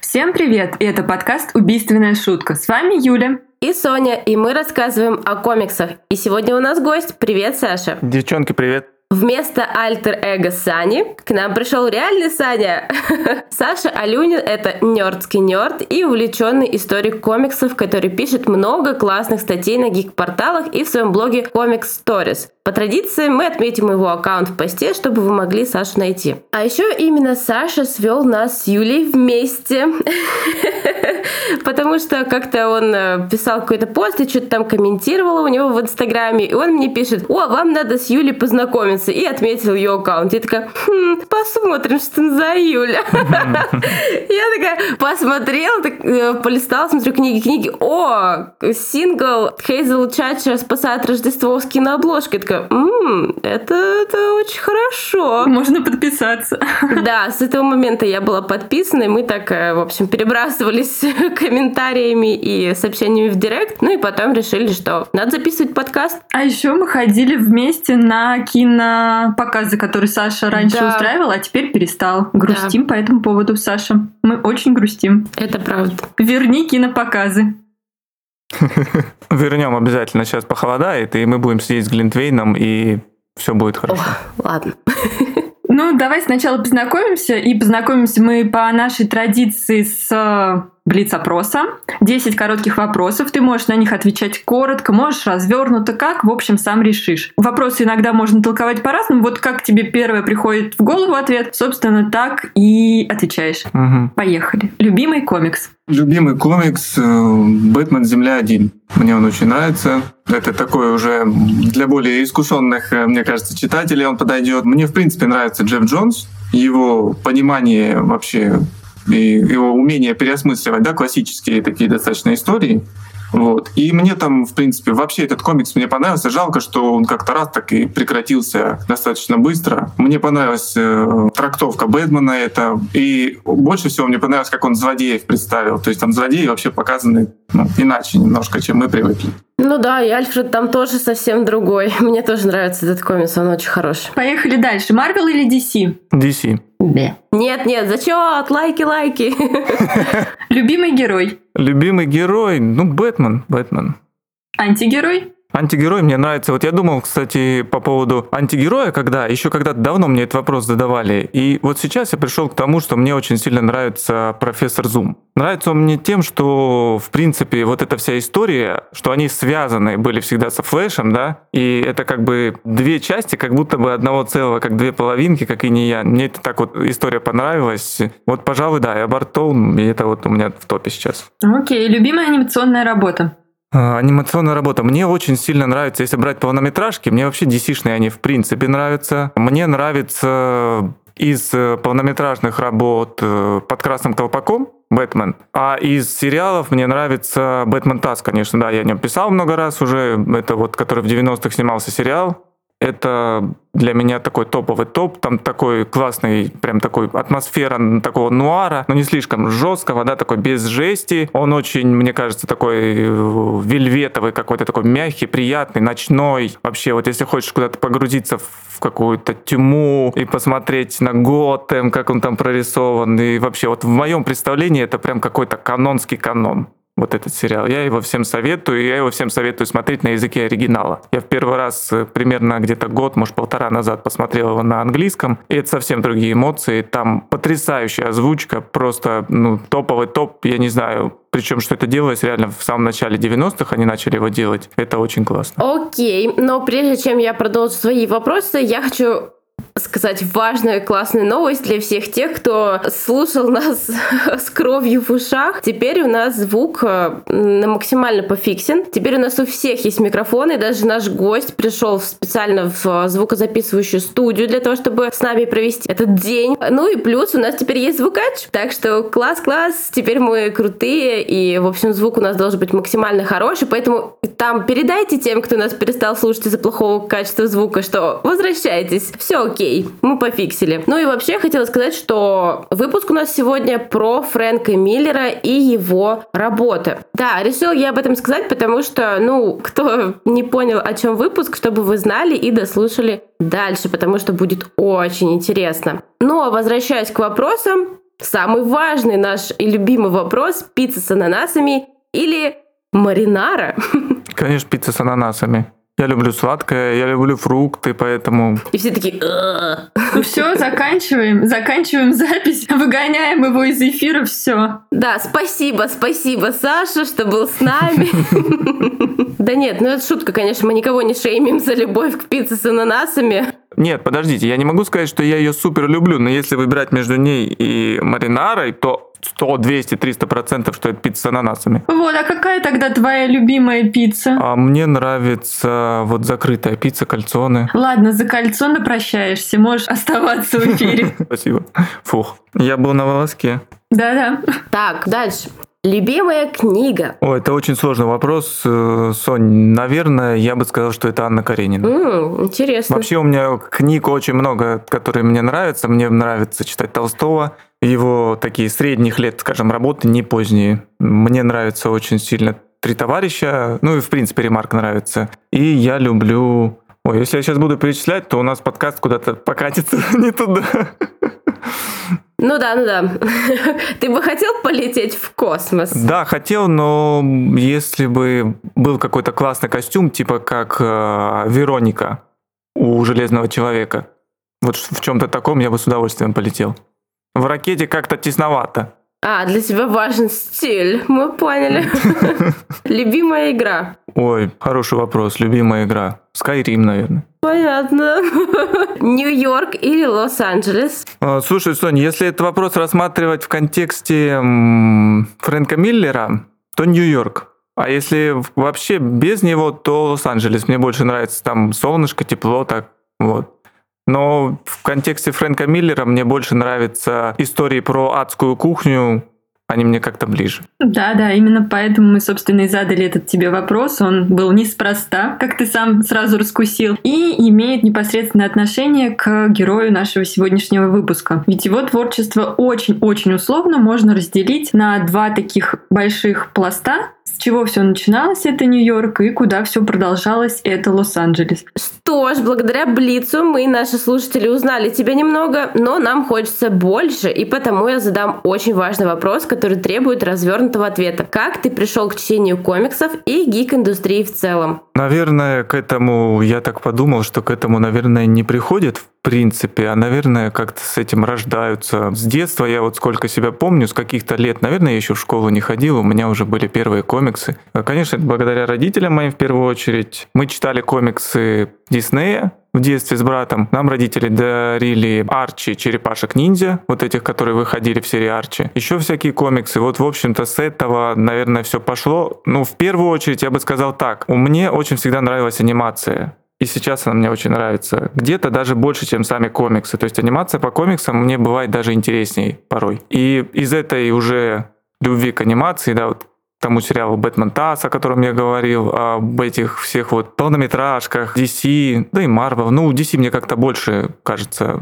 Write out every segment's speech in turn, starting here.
Всем привет! И это подкаст «Убийственная шутка». С вами Юля. И Соня, и мы рассказываем о комиксах. И сегодня у нас гость. Привет, Саша. Девчонки, привет. Вместо альтер-эго Сани к нам пришел реальный Саня. Саша Алюнин — это нердский нерд и увлеченный историк комиксов, который пишет много классных статей на гик-порталах и в своем блоге Comic Stories. По традиции мы отметим его аккаунт в посте, чтобы вы могли Сашу найти. А еще именно Саша свел нас с Юлей вместе. Потому что как-то он э, писал какой-то пост и что-то там комментировал у него в Инстаграме. И он мне пишет, о, вам надо с Юлей познакомиться. И отметил ее аккаунт. Я такая, хм, посмотрим, что за Юля. Я такая посмотрела, так, э, полистала, смотрю книги, книги. О, сингл Хейзел Чача спасает Рождество с кинообложкой. Я такая, м-м, это, это очень хорошо. Можно подписаться. Да, с этого момента я была подписана, и мы так, э, в общем, перебрасывались комментариями и сообщениями в директ. Ну и потом решили, что надо записывать подкаст. А еще мы ходили вместе на кинопоказы, которые Саша раньше Да. устраивал, а теперь перестал. Грустим по этому поводу, Саша. Мы очень грустим. Это правда. Верни кинопоказы. Вернем обязательно. Сейчас похолодает, и мы будем сидеть с Глинтвейном, и все будет хорошо. Ладно. Ну, давай сначала познакомимся. И познакомимся мы по нашей традиции с э, блиц-опроса. 10 коротких вопросов. Ты можешь на них отвечать коротко, можешь развернуто, как, в общем, сам решишь. Вопросы иногда можно толковать по-разному. Вот как тебе первое приходит в голову ответ, собственно, так и отвечаешь. Мгм. Поехали. Любимый комикс. Любимый комикс э, «Бэтмен. Земля-1». Мне он очень нравится. Это такой уже для более искушенных, э, мне кажется, читателей он подойдет. Мне, в принципе, нравится Джефф Джонс, его понимание вообще и его умение переосмысливать да, классические такие достаточно истории. Вот. И мне там, в принципе, вообще этот комикс мне понравился. Жалко, что он как-то раз так и прекратился достаточно быстро. Мне понравилась э, трактовка Бэтмена это. И больше всего мне понравилось, как он злодеев представил. То есть там злодеи вообще показаны ну, иначе немножко, чем мы привыкли. Ну да, и Альфред там тоже совсем другой. Мне тоже нравится этот комикс, он очень хороший. Поехали дальше. Марвел или DC? DC. Нет, нет, зачет? Лайки, лайки. Любимый герой? Любимый герой? Ну, Бэтмен. Бэтмен. Антигерой? Антигерой мне нравится. Вот я думал, кстати, по поводу антигероя, когда еще когда-то давно мне этот вопрос задавали. И вот сейчас я пришел к тому, что мне очень сильно нравится профессор Зум. Нравится он мне тем, что, в принципе, вот эта вся история, что они связаны были всегда со Флэшем, да, и это как бы две части, как будто бы одного целого, как две половинки, как и не я. Мне это так вот история понравилась. Вот, пожалуй, да, я Бартоун, и это вот у меня в топе сейчас. Окей. Любимая анимационная работа? А, Анимационная работа. Мне очень сильно нравится, если брать полнометражки, мне вообще DC-шные они в принципе нравятся. Мне нравится из э, полнометражных работ э, «Под красным колпаком» Бэтмен. А из сериалов мне нравится Бэтмен Тасс, конечно, да, я о нем писал много раз уже. Это вот, который в 90-х снимался сериал. Это для меня такой топовый топ, там такой классный, прям такой атмосфера такого нуара, но не слишком жесткого, да, такой без жести. Он очень, мне кажется, такой э, вельветовый какой-то, такой мягкий, приятный, ночной. Вообще, вот если хочешь куда-то погрузиться в какую-то тьму и посмотреть на Готэм, как он там прорисован, и вообще вот в моем представлении это прям какой-то канонский канон вот этот сериал. Я его всем советую, и я его всем советую смотреть на языке оригинала. Я в первый раз э, примерно где-то год, может полтора назад посмотрел его на английском, и это совсем другие эмоции. Там потрясающая озвучка, просто ну, топовый топ, я не знаю, причем, что это делалось реально в самом начале 90-х, они начали его делать. Это очень классно. Окей, но прежде чем я продолжу свои вопросы, я хочу сказать важную классную новость для всех тех, кто слушал нас с кровью в ушах. Теперь у нас звук э, на максимально пофиксен. Теперь у нас у всех есть микрофоны, даже наш гость пришел специально в звукозаписывающую студию для того, чтобы с нами провести этот день. Ну и плюс у нас теперь есть звукач. Так что класс-класс, теперь мы крутые, и, в общем, звук у нас должен быть максимально хороший, поэтому там передайте тем, кто нас перестал слушать из-за плохого качества звука, что возвращайтесь, все окей. Окей, мы пофиксили. Ну и вообще хотела сказать, что выпуск у нас сегодня про Фрэнка Миллера и его работы. Да, решил я об этом сказать, потому что, ну, кто не понял, о чем выпуск, чтобы вы знали и дослушали дальше, потому что будет очень интересно. Ну а возвращаясь к вопросам, самый важный наш и любимый вопрос – пицца с ананасами или маринара? Конечно, пицца с ананасами. Я люблю сладкое, я люблю фрукты, поэтому... И все такие... Ну все, заканчиваем. Заканчиваем запись, выгоняем его из эфира, все. Да, спасибо, спасибо, Саша, что был с нами. Да нет, ну это шутка, конечно, мы никого не шеймим за любовь к пицце с ананасами. Нет, подождите, я не могу сказать, что я ее супер люблю, но если выбирать между ней и маринарой, то 100, 200, 300 процентов, что это пицца с ананасами. Вот, а какая тогда твоя любимая пицца? А мне нравится вот закрытая пицца, кальцоны. Ладно, за кальцоны прощаешься, можешь оставаться в эфире. Спасибо. Фух, я был на волоске. Да-да. Так, дальше. Любимая книга. О, это очень сложный вопрос, э, Сонь. Наверное, я бы сказал, что это Анна Каренина. М, интересно. Вообще у меня книг очень много, которые мне нравятся. Мне нравится читать Толстого. Его такие средних лет, скажем, работы, не поздние. Мне нравится очень сильно «Три товарища», ну и, в принципе, Ремарк нравится. И я люблю... Ой, если я сейчас буду перечислять, то у нас подкаст куда-то покатится не туда. Ну да, ну да. Ты бы хотел полететь в космос? Да, хотел, но если бы был какой-то классный костюм, типа как э, Вероника у Железного Человека, вот в чем-то таком я бы с удовольствием полетел. В ракете как-то тесновато. А, для тебя важен стиль. Мы поняли. Любимая игра. Ой, хороший вопрос. Любимая игра. Skyrim, наверное. Понятно. Нью-Йорк или Лос-Анджелес? А, Слушай, Соня, если этот вопрос рассматривать в контексте Фрэнка Миллера, то Нью-Йорк. А если вообще без него, то Лос-Анджелес. Мне больше нравится там солнышко, тепло, так вот. Но в контексте Фрэнка Миллера мне больше нравятся истории про адскую кухню, они мне как-то ближе. Да, да, именно поэтому мы, собственно, и задали этот тебе вопрос. Он был неспроста, как ты сам сразу раскусил, и имеет непосредственное отношение к герою нашего сегодняшнего выпуска. Ведь его творчество очень-очень условно можно разделить на два таких больших пласта, с чего все начиналось, это Нью-Йорк, и куда все продолжалось, это Лос-Анджелес. Что ж, благодаря Блицу мы, наши слушатели, узнали тебя немного, но нам хочется больше, и потому я задам очень важный вопрос, который требует развернутого ответа. Как ты пришел к чтению комиксов и гик-индустрии в целом? Наверное, к этому, я так подумал, что к этому, наверное, не приходит в принципе, а, наверное, как-то с этим рождаются. С детства я вот сколько себя помню, с каких-то лет, наверное, я еще в школу не ходил, у меня уже были первые комиксы. Конечно, это благодаря родителям моим в первую очередь. Мы читали комиксы Диснея, в детстве с братом. Нам родители дарили Арчи, черепашек-ниндзя, вот этих, которые выходили в серии Арчи. Еще всякие комиксы. Вот, в общем-то, с этого, наверное, все пошло. Ну, в первую очередь, я бы сказал так. У меня очень всегда нравилась анимация. И сейчас она мне очень нравится. Где-то даже больше, чем сами комиксы. То есть анимация по комиксам мне бывает даже интересней порой. И из этой уже любви к анимации, да, вот тому сериалу «Бэтмен Тасс», о котором я говорил, об этих всех вот полнометражках, DC, да и Marvel. Ну, DC мне как-то больше кажется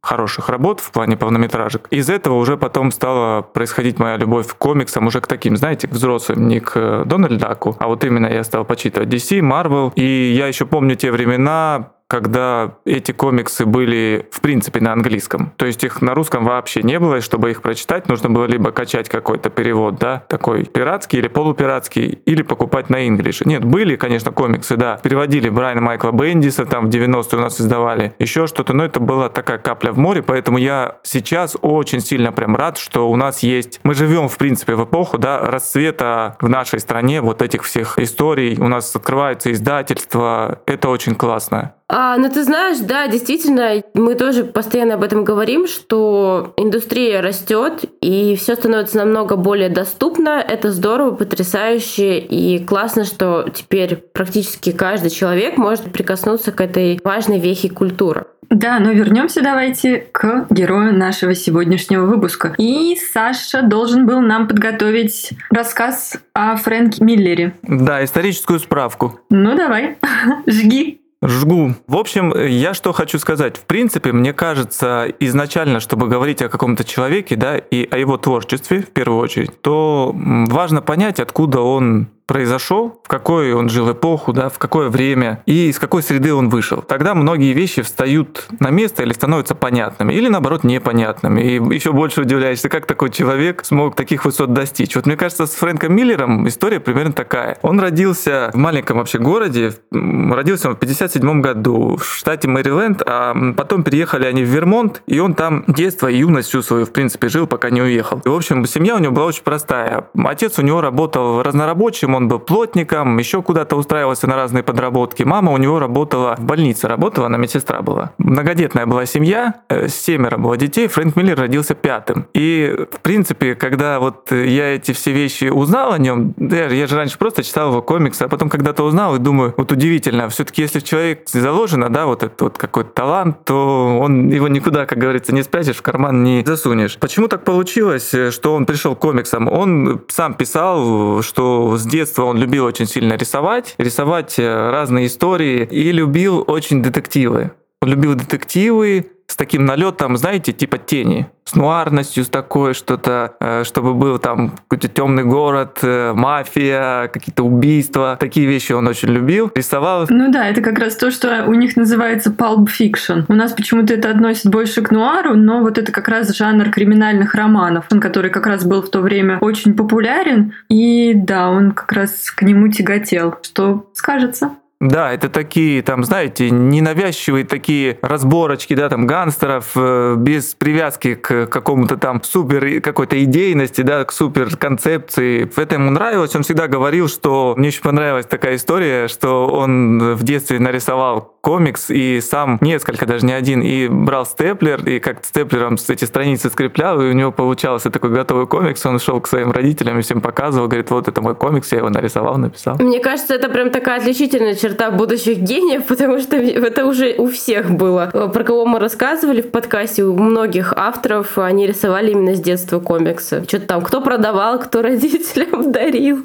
хороших работ в плане полнометражек. Из этого уже потом стала происходить моя любовь к комиксам, уже к таким, знаете, к взрослым, не к Дональд Даку, а вот именно я стал почитывать DC, Marvel. И я еще помню те времена, когда эти комиксы были, в принципе, на английском. То есть их на русском вообще не было, и чтобы их прочитать, нужно было либо качать какой-то перевод, да, такой пиратский или полупиратский, или покупать на инглише. Нет, были, конечно, комиксы, да. Переводили Брайана Майкла Бендиса, там в 90-е у нас издавали, еще что-то, но это была такая капля в море, поэтому я сейчас очень сильно прям рад, что у нас есть... Мы живем, в принципе, в эпоху, да, расцвета в нашей стране вот этих всех историй. У нас открываются издательства, это очень классно. А, ну ты знаешь, да, действительно, мы тоже постоянно об этом говорим, что индустрия растет и все становится намного более доступно. Это здорово, потрясающе и классно, что теперь практически каждый человек может прикоснуться к этой важной вехе культуры. Да, но вернемся давайте к герою нашего сегодняшнего выпуска. И Саша должен был нам подготовить рассказ о Фрэнке Миллере. Да, историческую справку. Ну давай, жги. Жгу. В общем, я что хочу сказать. В принципе, мне кажется, изначально, чтобы говорить о каком-то человеке, да, и о его творчестве, в первую очередь, то важно понять, откуда он произошел, в какой он жил эпоху, да, в какое время и из какой среды он вышел. Тогда многие вещи встают на место или становятся понятными, или наоборот непонятными. И еще больше удивляешься, как такой человек смог таких высот достичь. Вот мне кажется, с Фрэнком Миллером история примерно такая. Он родился в маленьком вообще городе, родился он в 57 году в штате Мэриленд, а потом переехали они в Вермонт, и он там детство и юность всю свою, в принципе, жил, пока не уехал. И, в общем, семья у него была очень простая. Отец у него работал разнорабочим, он был плотником, еще куда-то устраивался на разные подработки. Мама у него работала в больнице, работала, она медсестра была. Многодетная была семья, э, семеро было детей, Фрэнк Миллер родился пятым. И, в принципе, когда вот я эти все вещи узнал о нем, я, я же раньше просто читал его комиксы, а потом когда-то узнал и думаю, вот удивительно, все-таки если в человек заложено, да, вот этот вот какой-то талант, то он его никуда, как говорится, не спрячешь, в карман не засунешь. Почему так получилось, э, что он пришел к комиксам? Он сам писал, что с детства детства он любил очень сильно рисовать, рисовать э, разные истории и любил очень детективы. Он любил детективы, с таким налетом, знаете, типа тени, с нуарностью, с такой что-то, э, чтобы был там какой-то темный город, э, мафия, какие-то убийства. Такие вещи он очень любил. Рисовал. Ну да, это как раз то, что у них называется pulp fiction. У нас почему-то это относит больше к нуару, но вот это как раз жанр криминальных романов, который как раз был в то время очень популярен. И да, он как раз к нему тяготел. Что скажется? Да, это такие, там, знаете, ненавязчивые такие разборочки, да, там, гангстеров э, без привязки к какому-то там супер какой-то идейности, да, к супер концепции. Это ему нравилось. Он всегда говорил, что мне очень понравилась такая история, что он в детстве нарисовал комикс и сам несколько, даже не один, и брал степлер, и как степлером эти страницы скреплял, и у него получался такой готовый комикс. Он шел к своим родителям и всем показывал, говорит, вот это мой комикс, я его нарисовал, написал. Мне кажется, это прям такая отличительная черта будущих гениев, потому что это уже у всех было. Про кого мы рассказывали в подкасте, у многих авторов они рисовали именно с детства комиксы. Что-то там, кто продавал, кто родителям дарил.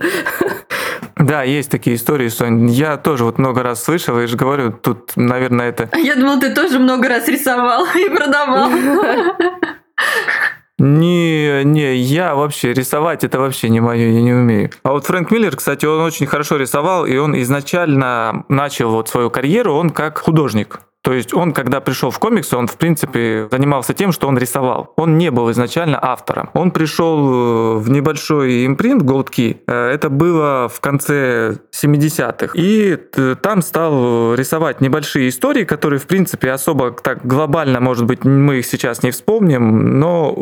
Да, есть такие истории, Сонь. Я тоже вот много раз слышал, и же говорю, тут, наверное, это... Я думал, ты тоже много раз рисовал и продавал. Не, не, я вообще рисовать это вообще не мое, я не умею. А вот Фрэнк Миллер, кстати, он очень хорошо рисовал, и он изначально начал вот свою карьеру, он как художник. То есть он, когда пришел в комиксы, он, в принципе, занимался тем, что он рисовал. Он не был изначально автором. Он пришел э, в небольшой импринт Gold Key. Э, это было в конце 70-х. И э, там стал рисовать небольшие истории, которые, в принципе, особо так глобально, может быть, мы их сейчас не вспомним, но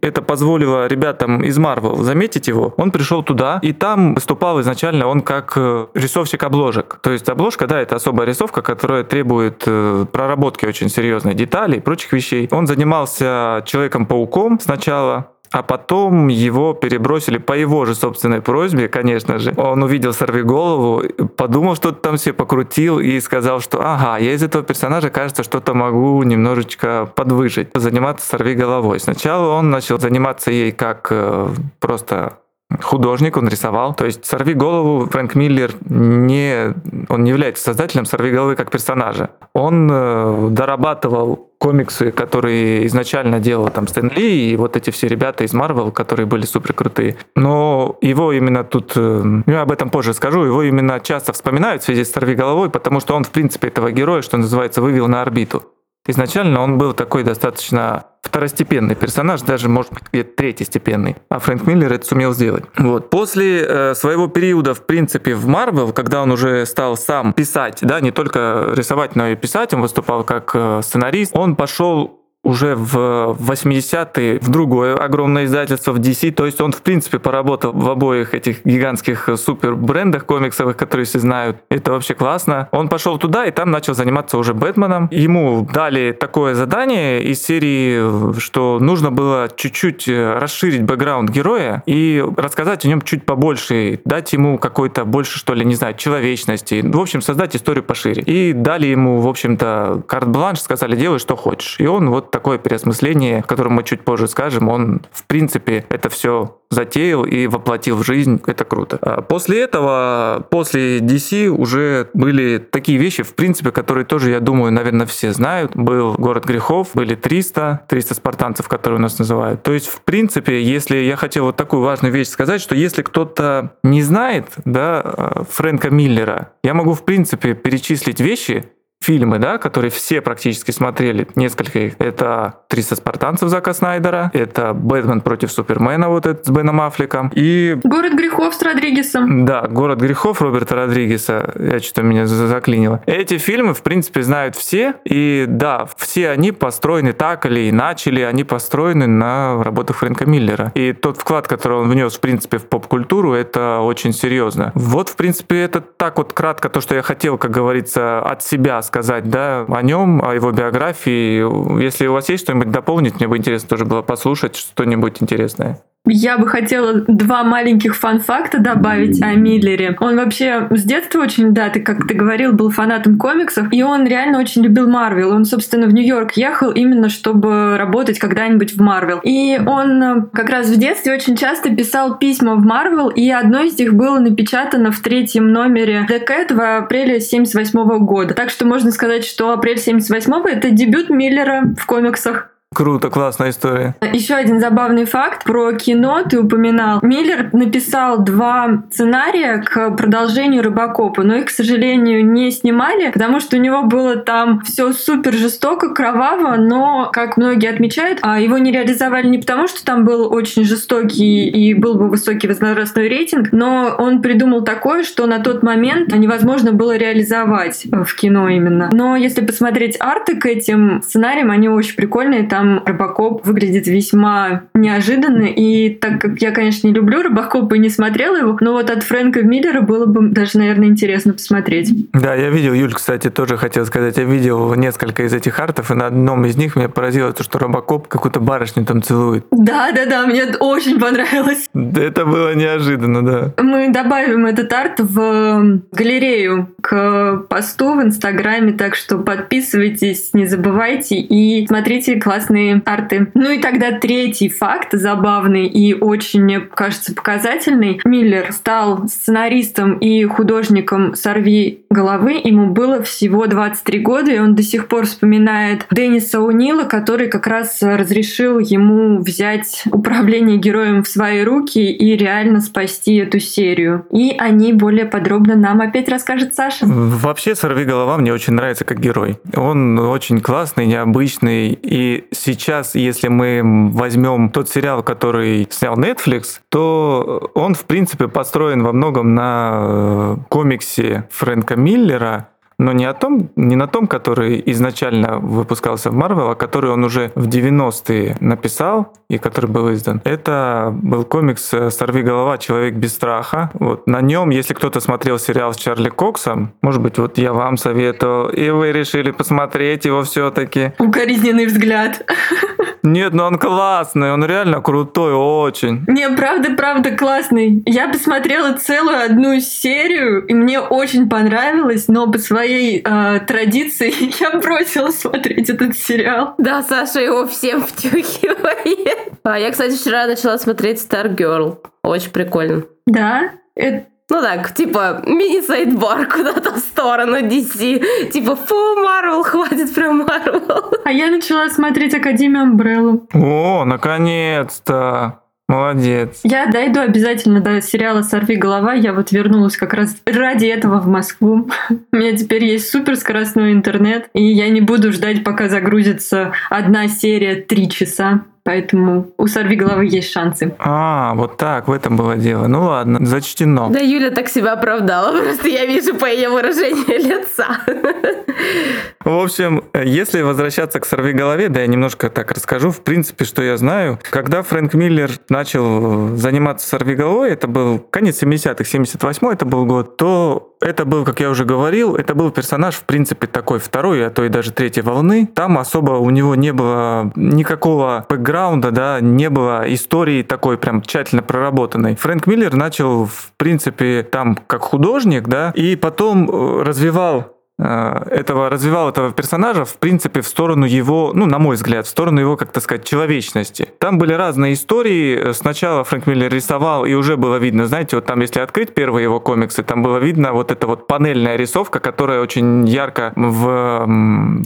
это позволило ребятам из Marvel заметить его. Он пришел туда, и там выступал изначально он как рисовщик обложек. То есть обложка, да, это особая рисовка, которая требует проработки очень серьезной деталей и прочих вещей. Он занимался Человеком-пауком сначала, а потом его перебросили по его же собственной просьбе, конечно же. Он увидел «Сорви голову», подумал, что-то там все покрутил и сказал, что ага, я из этого персонажа, кажется, что-то могу немножечко подвыжить, заниматься «Сорви головой». Сначала он начал заниматься ей как э, просто художник, он рисовал. То есть «Сорви голову» Фрэнк Миллер не, он не является создателем «Сорви головы» как персонажа. Он э, дорабатывал комиксы, которые изначально делал там Стэн Ли и вот эти все ребята из Марвел, которые были супер крутые. Но его именно тут, э, я об этом позже скажу, его именно часто вспоминают в связи с «Сорви головой», потому что он, в принципе, этого героя, что называется, вывел на орбиту. Изначально он был такой достаточно второстепенный персонаж, даже, может быть, где-то третьестепенный. А Фрэнк Миллер это сумел сделать. Вот. После э, своего периода, в принципе, в Марвел, когда он уже стал сам писать, да, не только рисовать, но и писать, он выступал как э, сценарист, он пошел уже в 80-е в другое огромное издательство, в DC. То есть он, в принципе, поработал в обоих этих гигантских супер брендах комиксовых, которые все знают. Это вообще классно. Он пошел туда и там начал заниматься уже Бэтменом. Ему дали такое задание из серии, что нужно было чуть-чуть э, расширить бэкграунд героя и рассказать о нем чуть побольше, дать ему какой-то больше, что ли, не знаю, человечности. В общем, создать историю пошире. И дали ему, в общем-то, карт-бланш, сказали, делай, что хочешь. И он вот такое переосмысление, о котором мы чуть позже скажем, он, в принципе, это все затеял и воплотил в жизнь. Это круто. А после этого, после DC уже были такие вещи, в принципе, которые тоже, я думаю, наверное, все знают. Был «Город грехов», были 300, 300 спартанцев, которые у нас называют. То есть, в принципе, если я хотел вот такую важную вещь сказать, что если кто-то не знает да, э, Фрэнка Миллера, я могу, в принципе, перечислить вещи, фильмы, да, которые все практически смотрели, несколько их. Это «300 спартанцев» Зака Снайдера, это «Бэтмен против Супермена» вот этот с Беном Аффлеком, и... «Город грехов» с Родригесом. Да, «Город грехов» Роберта Родригеса, я что-то меня заклинило. Эти фильмы, в принципе, знают все, и да, все они построены так или иначе, или они построены на работах Фрэнка Миллера. И тот вклад, который он внес, в принципе, в поп-культуру, это очень серьезно. Вот, в принципе, это так вот кратко то, что я хотел, как говорится, от себя сказать, да, о нем, о его биографии. Если у вас есть что-нибудь дополнить, мне бы интересно тоже было послушать что-нибудь интересное. Я бы хотела два маленьких фан-факта добавить о Миллере. Он вообще с детства очень, да, ты, как ты говорил, был фанатом комиксов, и он реально очень любил Марвел. Он, собственно, в Нью-Йорк ехал именно, чтобы работать когда-нибудь в Марвел. И он э, как раз в детстве очень часто писал письма в Марвел, и одно из них было напечатано в третьем номере The Cat в апреле 78 года. Так что можно сказать, что апрель 78 это дебют Миллера в комиксах. Круто, классная история. Еще один забавный факт про кино ты упоминал. Миллер написал два сценария к продолжению Рыбакопа, но их, к сожалению, не снимали, потому что у него было там все супер жестоко, кроваво, но, как многие отмечают, а его не реализовали не потому, что там был очень жестокий и был бы высокий возрастной рейтинг, но он придумал такое, что на тот момент невозможно было реализовать в кино именно. Но если посмотреть арты к этим сценариям, они очень прикольные. Там там Робокоп выглядит весьма неожиданно. И так как я, конечно, не люблю Робокопа и не смотрела его, но вот от Фрэнка Миллера было бы даже, наверное, интересно посмотреть. Да, я видел, Юль, кстати, тоже хотел сказать, я видел несколько из этих артов, и на одном из них меня поразило то, что Робокоп какую-то барышню там целует. Да, да, да, мне очень понравилось. Это было неожиданно, да. Мы добавим этот арт в галерею к посту в Инстаграме, так что подписывайтесь, не забывайте и смотрите классные классные арты. Ну и тогда третий факт забавный и очень, мне кажется, показательный. Миллер стал сценаристом и художником «Сорви головы». Ему было всего 23 года, и он до сих пор вспоминает Денниса Унила, который как раз разрешил ему взять управление героем в свои руки и реально спасти эту серию. И о ней более подробно нам опять расскажет Саша. Вообще «Сорви голова» мне очень нравится как герой. Он очень классный, необычный, и сейчас, если мы возьмем тот сериал, который снял Netflix, то он, в принципе, построен во многом на э, комиксе Фрэнка Миллера, но не, о том, не на том, который изначально выпускался в Marvel, а который он уже в 90-е написал и который был издан. Это был комикс э, «Сорви голова. Человек без страха». Вот на нем, если кто-то смотрел сериал с Чарли Коксом, может быть, вот я вам советую, и вы решили посмотреть его все-таки. Укоризненный взгляд. Нет, ну он классный, он реально крутой, очень. Не, правда, правда классный. Я посмотрела целую одну серию, и мне очень понравилось, но по своей э, традиции я бросила смотреть этот сериал. Да, Саша его всем втюхивает. А я, кстати, вчера начала смотреть Stargirl. Очень прикольно. Да? Это ну так, типа, мини-сайдбар куда-то в сторону DC. Типа, фу, Марвел, хватит прям Марвел. А я начала смотреть Академию Umbrella. О, наконец-то! Молодец. Я дойду обязательно до сериала «Сорви голова». Я вот вернулась как раз ради этого в Москву. У меня теперь есть суперскоростной интернет, и я не буду ждать, пока загрузится одна серия три часа. Поэтому у сорви головы есть шансы. А, вот так, в этом было дело. Ну ладно, зачтено. Да, Юля так себя оправдала, просто я вижу по ее выражению лица. В общем, если возвращаться к сорви голове, да, я немножко так расскажу, в принципе, что я знаю. Когда Фрэнк Миллер начал заниматься сорви головой, это был конец 70-х, 78-й это был год, то это был, как я уже говорил, это был персонаж, в принципе, такой второй, а то и даже третьей волны. Там особо у него не было никакого бэкграунда, да, не было истории такой прям тщательно проработанной. Фрэнк Миллер начал, в принципе, там как художник, да, и потом э, развивал этого развивал этого персонажа, в принципе, в сторону его, ну, на мой взгляд, в сторону его, как то сказать, человечности. Там были разные истории. Сначала Фрэнк Миллер рисовал, и уже было видно, знаете, вот там, если открыть первые его комиксы, там было видно вот эта вот панельная рисовка, которая очень ярко в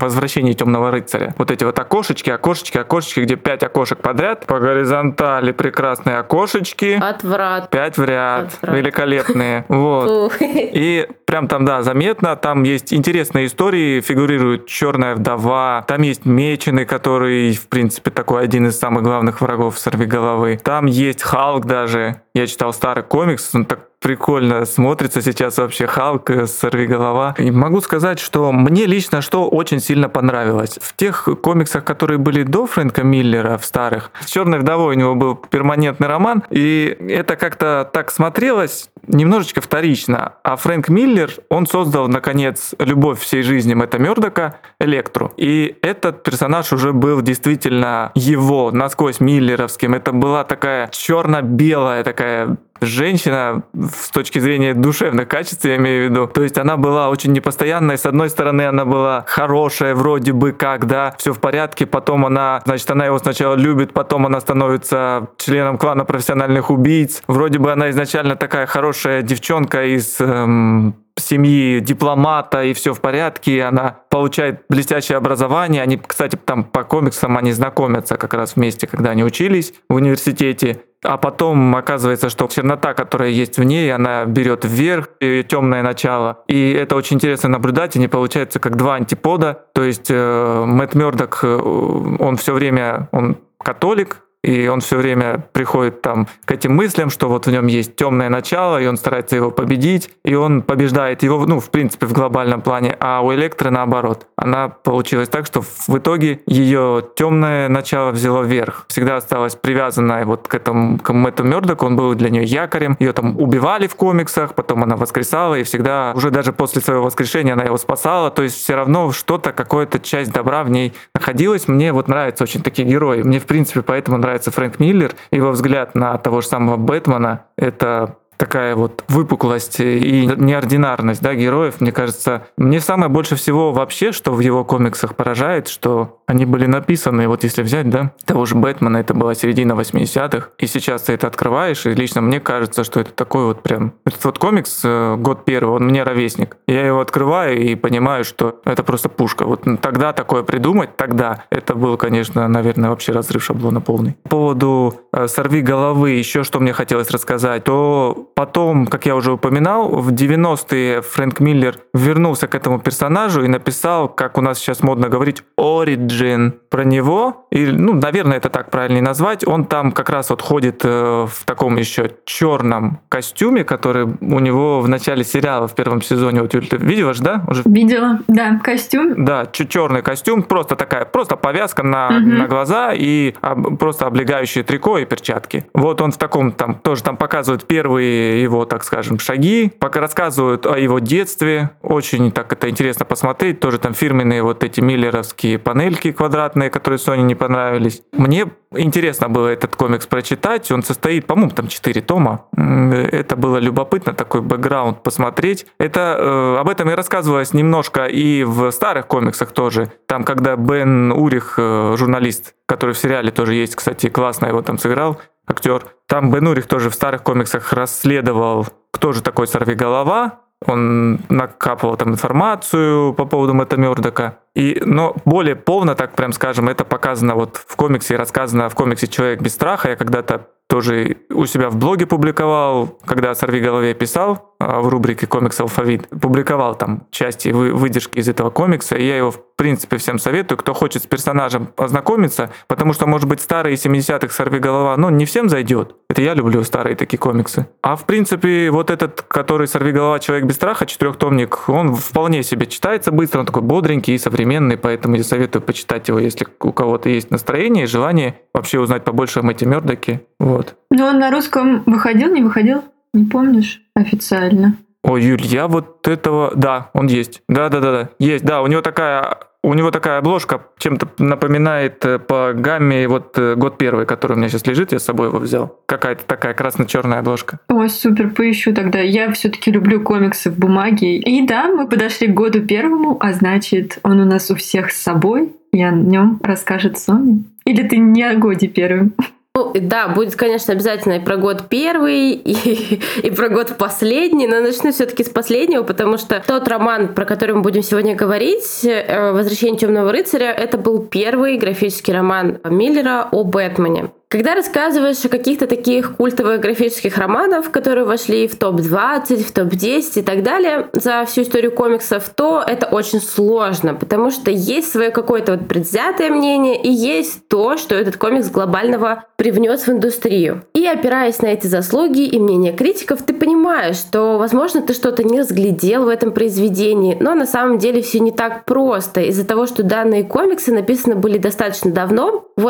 «Возвращении темного рыцаря». Вот эти вот окошечки, окошечки, окошечки, где пять окошек подряд, по горизонтали прекрасные окошечки. Отврат. Пять в ряд. Отврат. Великолепные. Вот. И прям там, да, заметно, там есть интересные истории, фигурирует черная вдова, там есть Меченый, который, в принципе, такой один из самых главных врагов Сорвиголовы. Там есть Халк даже. Я читал старый комикс, он так прикольно смотрится сейчас вообще Халк, э, Сорвиголова. И могу сказать, что мне лично что очень сильно понравилось. В тех комиксах, которые были до Фрэнка Миллера, в старых, с Черной вдовой у него был перманентный роман, и это как-то так смотрелось немножечко вторично. А Фрэнк Миллер, он создал, наконец, любовь всей жизни Мэтта Мёрдока, Электру. И этот персонаж уже был действительно его, насквозь миллеровским. Это была такая черно-белая такая женщина с точки зрения душевных качеств, я имею в виду. То есть она была очень непостоянной. С одной стороны, она была хорошая, вроде бы как, да, все в порядке. Потом она, значит, она его сначала любит, потом она становится членом клана профессиональных убийц. Вроде бы она изначально такая хорошая девчонка из эм, семьи дипломата и все в порядке, она получает блестящее образование. Они, кстати, там по комиксам они знакомятся как раз вместе, когда они учились в университете. А потом оказывается, что чернота, которая есть в ней, она берет вверх, ее темное начало. И это очень интересно наблюдать. Они получаются как два антипода. То есть э, Мэтт Мёрдок, э, он все время, он католик, и он все время приходит там к этим мыслям, что вот в нем есть темное начало, и он старается его победить, и он побеждает его, ну, в принципе, в глобальном плане, а у Электры наоборот. Она получилась так, что в итоге ее темное начало взяло верх. Всегда осталась привязанная вот к этому, к Мэтту Мёрдоку, он был для нее якорем, ее там убивали в комиксах, потом она воскресала, и всегда, уже даже после своего воскрешения она его спасала, то есть все равно что-то, какая-то часть добра в ней находилась. Мне вот нравятся очень такие герои. Мне, в принципе, поэтому нравится нравится Фрэнк Миллер, его взгляд на того же самого Бэтмена — это такая вот выпуклость и неординарность да, героев, мне кажется, мне самое больше всего вообще, что в его комиксах поражает, что они были написаны, вот если взять, да, того же Бэтмена, это была середина 80-х, и сейчас ты это открываешь, и лично мне кажется, что это такой вот прям... Этот вот комикс, э, год первый, он мне ровесник. Я его открываю и понимаю, что это просто пушка. Вот тогда такое придумать, тогда это был, конечно, наверное, вообще разрыв шаблона полный. По поводу э, «Сорви головы», еще что мне хотелось рассказать, то Потом, как я уже упоминал, в 90-е Фрэнк Миллер вернулся к этому персонажу и написал, как у нас сейчас модно говорить, origin про него. И, ну, наверное, это так правильнее назвать. Он там как раз вот ходит э, в таком еще черном костюме, который у него в начале сериала в первом сезоне. Вот, Юль, ты видела же, да? Уже? Видела, да, костюм. Да, черный костюм, просто такая, просто повязка на, угу. на глаза и просто облегающие трико и перчатки. Вот он в таком там, тоже там показывает первые его, так скажем, шаги, пока рассказывают о его детстве. Очень так это интересно посмотреть. Тоже там фирменные вот эти миллеровские панельки квадратные, которые Sony не понравились. Мне интересно было этот комикс прочитать. Он состоит, по-моему, там 4 тома. Это было любопытно, такой бэкграунд посмотреть. Это э, об этом и рассказывалось немножко и в старых комиксах тоже. Там, когда Бен Урих, э, журналист, который в сериале тоже есть, кстати, классно его там сыграл, актер. Там Бен Урих тоже в старых комиксах расследовал, кто же такой Сорвиголова. Он накапывал там информацию по поводу Мэтта Мёрдока. И, но более полно, так прям скажем, это показано вот в комиксе, рассказано в комиксе «Человек без страха». Я когда-то тоже у себя в блоге публиковал, когда «Сорви голове» писал а, в рубрике «Комикс Алфавит», публиковал там части выдержки из этого комикса, и я его, в принципе, всем советую, кто хочет с персонажем познакомиться, потому что, может быть, старые 70-х «Сорви голова», ну, не всем зайдет. Это я люблю старые такие комиксы. А, в принципе, вот этот, который «Сорви голова. Человек без страха», четырехтомник, он вполне себе читается быстро, он такой бодренький и современный, поэтому я советую почитать его, если у кого-то есть настроение и желание вообще узнать побольше о Мэтте Мёрдоке. Вот. Но он на русском выходил, не выходил? Не помнишь официально? Ой, Юль, я вот этого... Да, он есть. Да-да-да, есть. Да, у него такая у него такая обложка чем-то напоминает э, по гамме вот э, год первый, который у меня сейчас лежит, я с собой его взял. Какая-то такая красно-черная обложка. Ой, супер, поищу тогда. Я все-таки люблю комиксы в бумаге. И да, мы подошли к году первому, а значит, он у нас у всех с собой. И о нем расскажет Соня. Или ты не о годе первым? Ну, да, будет, конечно, обязательно и про год первый, и, и про год последний, но начну все-таки с последнего, потому что тот роман, про который мы будем сегодня говорить, э, «Возвращение темного рыцаря», это был первый графический роман Миллера о Бэтмене. Когда рассказываешь о каких-то таких культовых графических романах, которые вошли в топ-20, в топ-10 и так далее за всю историю комиксов, то это очень сложно, потому что есть свое какое-то вот предвзятое мнение и есть то, что этот комикс глобального привнес в индустрию. И опираясь на эти заслуги и мнения критиков, ты понимаешь, что, возможно, ты что-то не разглядел в этом произведении, но на самом деле все не так просто из-за того, что данные комиксы написаны были достаточно давно, в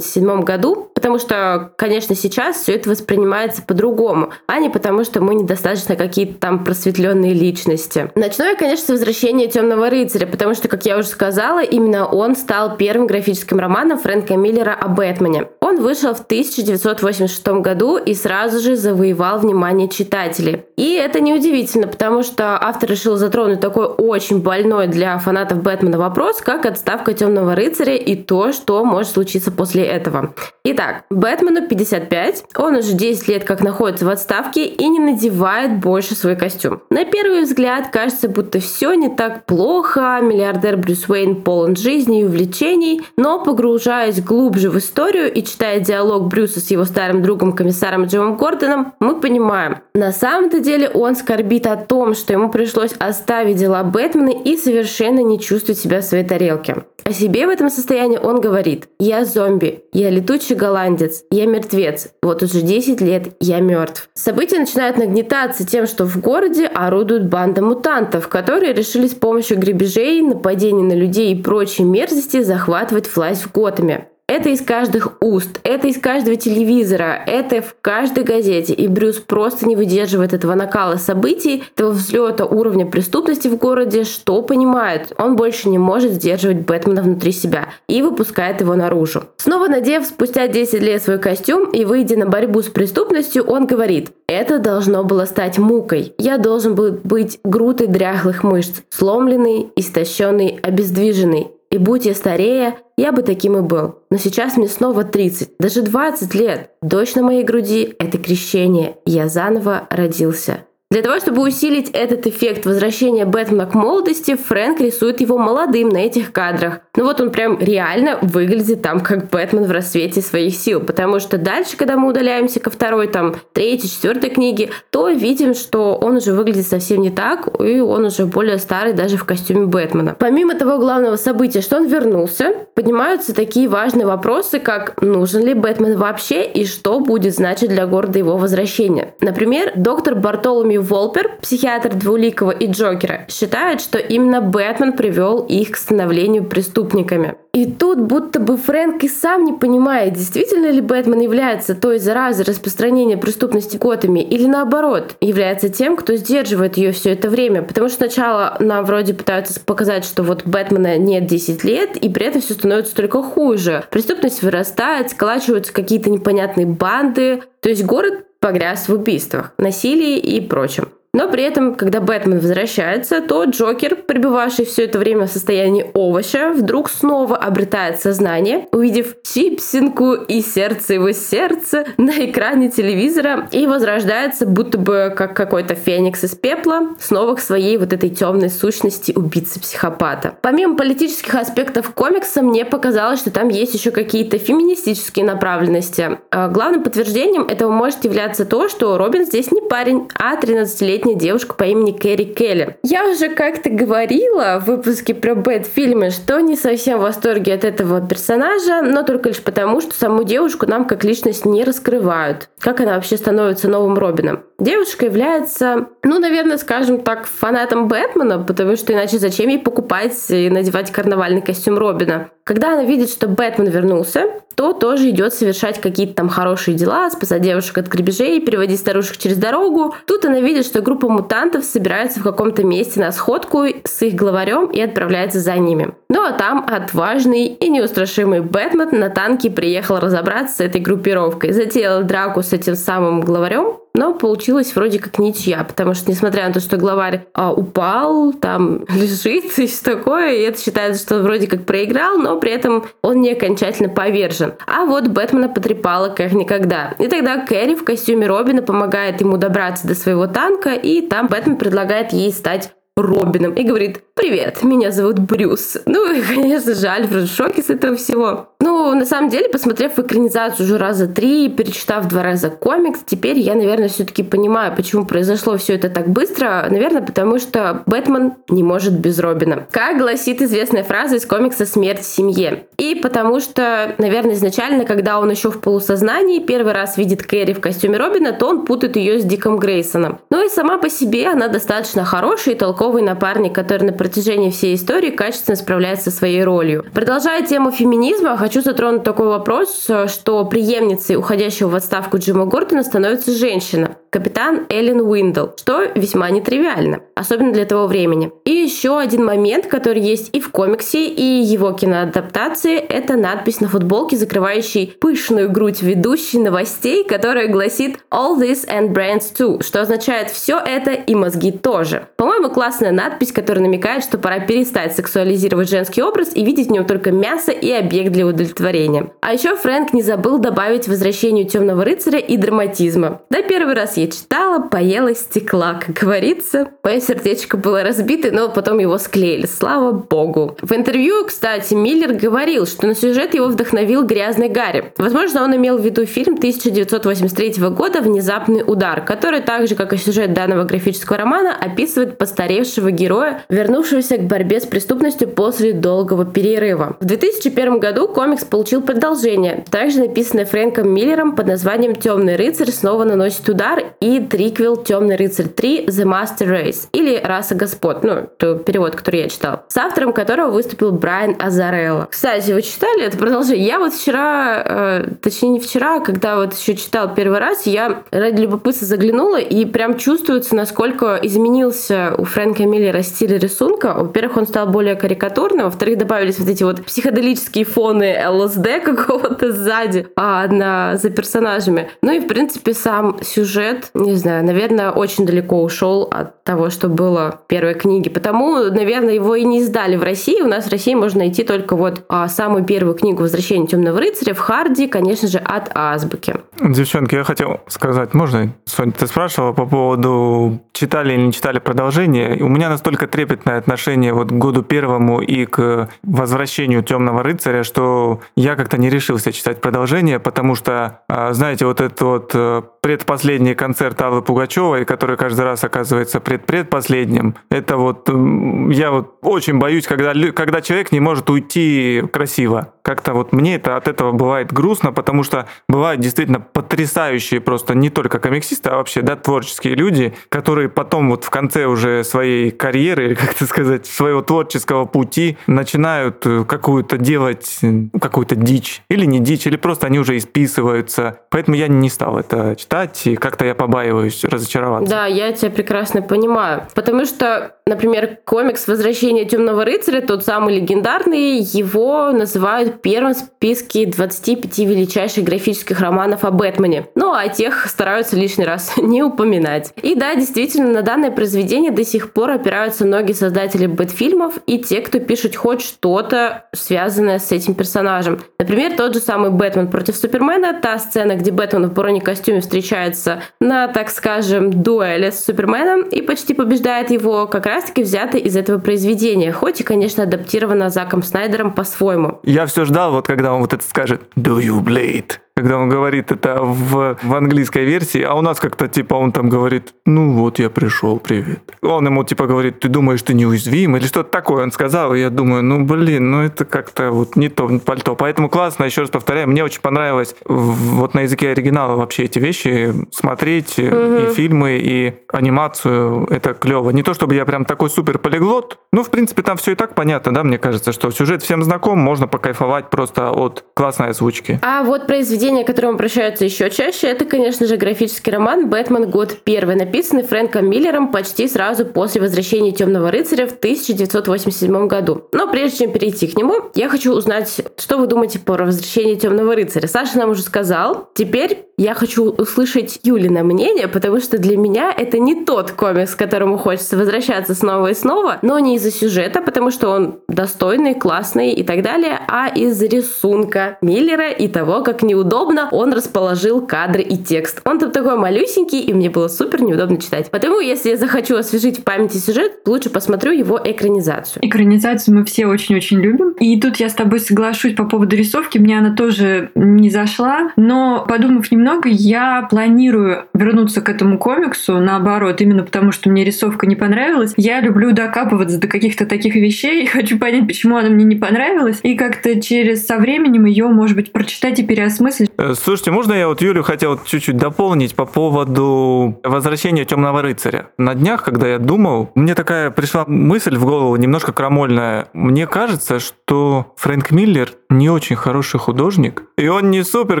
86-87 году, потому что, конечно, сейчас все это воспринимается по-другому, а не потому, что мы недостаточно какие-то там просветленные личности. Начну я, конечно, с возвращения Темного рыцаря, потому что, как я уже сказала, именно он стал первым графическим романом Фрэнка Миллера о Бэтмене. Он вышел в 1986 году и сразу же завоевал внимание читателей. И это неудивительно, потому что автор решил затронуть такой очень больной для фанатов Бэтмена вопрос, как отставка Темного рыцаря и то, что может случиться после этого. Итак, Бэтмену 55, он уже 10 лет как находится в отставке и не надевает больше свой костюм. На первый взгляд кажется, будто все не так плохо, миллиардер Брюс Уэйн полон жизни и увлечений, но погружаясь глубже в историю и читая диалог Брюса с его старым другом комиссаром Джимом Гордоном, мы понимаем, на самом-то деле он скорбит о том, что ему пришлось оставить дела Бэтмена и совершенно не чувствует себя в своей тарелке. О себе в этом состоянии он говорит «Я зомби, я летучий голландец, я мертвец, вот уже 10 лет я мертв». События начинают нагнетаться тем, что в городе орудует банда мутантов, которые решили с помощью грабежей, нападений на людей и прочей мерзости захватывать власть в Готэме. Это из каждых уст, это из каждого телевизора, это в каждой газете. И Брюс просто не выдерживает этого накала событий, этого взлета уровня преступности в городе, что понимает, он больше не может сдерживать Бэтмена внутри себя и выпускает его наружу. Снова надев спустя 10 лет свой костюм и выйдя на борьбу с преступностью, он говорит, это должно было стать мукой. Я должен был быть грудой дряхлых мышц, сломленный, истощенный, обездвиженный. И будь я старее, я бы таким и был. Но сейчас мне снова 30, даже 20 лет. Дождь на моей груди — это крещение. Я заново родился. Для того, чтобы усилить этот эффект возвращения Бэтмена к молодости, Фрэнк рисует его молодым на этих кадрах. Ну вот он прям реально выглядит там как Бэтмен в рассвете своих сил, потому что дальше, когда мы удаляемся ко второй, там, третьей, четвертой книге, то видим, что он уже выглядит совсем не так, и он уже более старый даже в костюме Бэтмена. Помимо того главного события, что он вернулся, поднимаются такие важные вопросы, как нужен ли Бэтмен вообще и что будет значить для города его возвращения. Например, доктор Бартоломи Томми Волпер, психиатр Двуликого и Джокера, считает, что именно Бэтмен привел их к становлению преступниками. И тут будто бы Фрэнк и сам не понимает, действительно ли Бэтмен является той заразой распространения преступности Готэми или наоборот, является тем, кто сдерживает ее все это время. Потому что сначала нам вроде пытаются показать, что вот Бэтмена нет 10 лет, и при этом все становится только хуже. Преступность вырастает, сколачиваются какие-то непонятные банды. То есть город погряз в убийствах, насилии и прочем. Но при этом, когда Бэтмен возвращается, то Джокер, пребывавший все это время в состоянии овоща, вдруг снова обретает сознание, увидев чипсинку и сердце его сердца на экране телевизора и возрождается, будто бы как какой-то феникс из пепла, снова к своей вот этой темной сущности убийцы-психопата. Помимо политических аспектов комикса, мне показалось, что там есть еще какие-то феминистические направленности. А главным подтверждением этого может являться то, что Робин здесь не парень, а 13-летний 20 девушка по имени Кэрри Келли. Я уже как-то говорила в выпуске про Бэт-фильмы, что не совсем в восторге от этого персонажа, но только лишь потому, что саму девушку нам как личность не раскрывают. Как она вообще становится новым Робином. Девушка является, ну, наверное, скажем так, фанатом Бэтмена, потому что иначе зачем ей покупать и надевать карнавальный костюм Робина? Когда она видит, что Бэтмен вернулся, то тоже идет совершать какие-то там хорошие дела, спасать девушек от грабежей, переводить старушек через дорогу. Тут она видит, что группа мутантов собирается в каком-то месте на сходку с их главарем и отправляется за ними. Ну а там отважный и неустрашимый Бэтмен на танке приехал разобраться с этой группировкой, затеял драку с этим самым главарем, но получилось вроде как ничья, потому что, несмотря на то, что главарь а, упал, там лежит и все такое, и это считается, что вроде как проиграл, но при этом он не окончательно повержен. А вот Бэтмена потрепало как никогда. И тогда Кэрри в костюме Робина помогает ему добраться до своего танка, и там Бэтмен предлагает ей стать Робином и говорит «Привет, меня зовут Брюс». Ну и, конечно же, Альфред в шоке с этого всего. Ну, на самом деле, посмотрев экранизацию уже раза три, перечитав два раза комикс, теперь я, наверное, все-таки понимаю, почему произошло все это так быстро. Наверное, потому что Бэтмен не может без Робина. Как гласит известная фраза из комикса «Смерть в семье». И потому что, наверное, изначально, когда он еще в полусознании первый раз видит Кэрри в костюме Робина, то он путает ее с Диком Грейсоном. Ну и сама по себе она достаточно хороший и толковый напарник, который на протяжении всей истории качественно справляется со своей ролью. Продолжая тему феминизма, хочу затронуть такой вопрос, что преемницей уходящего в отставку Джима Гордона становится женщина капитан Эллен Йиндел, что весьма нетривиально, особенно для того времени. И еще один момент, который есть и в комиксе, и его киноадаптации, это надпись на футболке, закрывающей пышную грудь ведущей новостей, которая гласит «All this and brains too», что означает «все это и мозги тоже». По-моему, классная надпись, которая намекает, что пора перестать сексуализировать женский образ и видеть в нем только мясо и объект для удовлетворения. А еще Фрэнк не забыл добавить возвращению Темного рыцаря и драматизма. Да, первый раз я читала, поела стекла, как говорится. Мое сердечко было разбито, но потом его склеили, слава богу. В интервью, кстати, Миллер говорил, что на сюжет его вдохновил «Грязный Гарри». Возможно, он имел в виду фильм 1983 года «Внезапный удар», который так же, как и сюжет данного графического романа, описывает постаревшего героя, вернувшегося к борьбе с преступностью после долгого перерыва. В 2001 году комикс получил продолжение, также написанное Фрэнком Миллером под названием «Темный рыцарь снова наносит удар» и триквел «Темный рыцарь 3. The Master Race» или «Раса господ», ну, это перевод, который я читал, с автором которого выступил Брайан Азарелло. Кстати, вы читали это продолжение? Я вот вчера, э, точнее не вчера, а когда вот еще читал первый раз, я ради любопытства заглянула и прям чувствуется, насколько изменился у Фрэнка Миллера стиль рисунка. Во-первых, он стал более карикатурным, во-вторых, добавились вот эти вот психоделические фоны ЛСД какого-то сзади а, на, за персонажами. Ну и, в принципе, сам сюжет не знаю, наверное, очень далеко ушел от того, что было в первой книге. Потому, наверное, его и не издали в России. У нас в России можно найти только вот а, самую первую книгу «Возвращение темного рыцаря» в Харди, конечно же, от Азбуки. Девчонки, я хотел сказать, можно? Соня, ты спрашивала по поводу читали или не читали продолжение. У меня настолько трепетное отношение вот к году первому и к возвращению темного рыцаря, что я как-то не решился читать продолжение, потому что, а, знаете, вот этот вот э, предпоследний концерт Аллы Пугачевой, который каждый раз оказывается пред-предпоследним. Это вот я вот очень боюсь, когда, когда человек не может уйти красиво. Как-то вот мне это от этого бывает грустно, потому что бывают действительно потрясающие просто не только комиксисты, а вообще да, творческие люди, которые потом вот в конце уже своей карьеры, или как это сказать, своего творческого пути начинают э, какую-то делать, какую-то дичь. Или не дичь, или просто они уже исписываются. Поэтому я не стал это читать, и как-то я побаиваюсь разочароваться. Да, я тебя прекрасно понимаю. Потому что, например, комикс «Возвращение темного рыцаря», тот самый легендарный, его называют первым в списке 25 величайших графических романов о Бэтмене. Ну, а тех стараются лишний раз не упоминать. И да, действительно, на данное произведение до сих пор опираются многие создатели бэтфильмов и те, кто пишет хоть что-то, связанное с этим персонажем. Например, тот же самый «Бэтмен против Супермена», та сцена, где Бэтмен в бронекостюме встречается на, так скажем, дуэли с Суперменом и почти побеждает его, как раз-таки взято из этого произведения, хоть и, конечно, адаптировано Заком Снайдером по-своему. Я все ждал, вот когда он вот это скажет «Do you bleed?» Когда он говорит это в, в английской версии, а у нас как-то типа он там говорит, ну вот я пришел, привет. Он ему типа говорит, ты думаешь, ты неуязвим или что-то такое он сказал, и я думаю, ну блин, ну это как-то вот не то пальто. Поэтому классно, еще раз повторяю, мне очень понравилось вот на языке оригинала вообще эти вещи смотреть, mm-hmm. и фильмы, и анимацию, это клево. Не то чтобы я прям такой супер полиглот, ну в принципе там все и так понятно, да, мне кажется, что сюжет всем знаком, можно покайфовать просто от классной озвучки. А вот произведение, которым обращаются еще чаще, это, конечно же, графический роман «Бэтмен. Год первый», написанный Фрэнком Миллером почти сразу после возвращения Темного рыцаря в 1987 году. Но прежде чем перейти к нему, я хочу узнать, что вы думаете про возвращение Темного рыцаря. Саша нам уже сказал. Теперь я хочу услышать Юлина мнение, потому что для меня это не тот комикс, к которому хочется возвращаться снова и снова, но не из-за сюжета, потому что он достойный, классный и так далее, а из-за рисунка Миллера и того, как неудобно он расположил кадры и текст. Он там такой малюсенький, и мне было супер неудобно читать. Потому, если я захочу освежить в памяти сюжет, лучше посмотрю его экранизацию. Экранизацию мы все очень-очень любим. И тут я с тобой соглашусь по поводу рисовки. Мне она тоже не зашла. Но, подумав немного, я планирую вернуться к этому комиксу, наоборот, именно потому, что мне рисовка не понравилась. Я люблю докапываться до каких-то таких вещей и хочу понять, почему она мне не понравилась. И как-то через со временем ее, может быть, прочитать и переосмыслить. Э, слушайте, можно я вот Юлю хотел чуть-чуть дополнить по поводу возвращения Темного рыцаря? На днях, когда я думал, мне такая пришла мысль в голову немножко крамольная. Мне кажется, что Фрэнк Миллер не очень хороший художник, и он не супер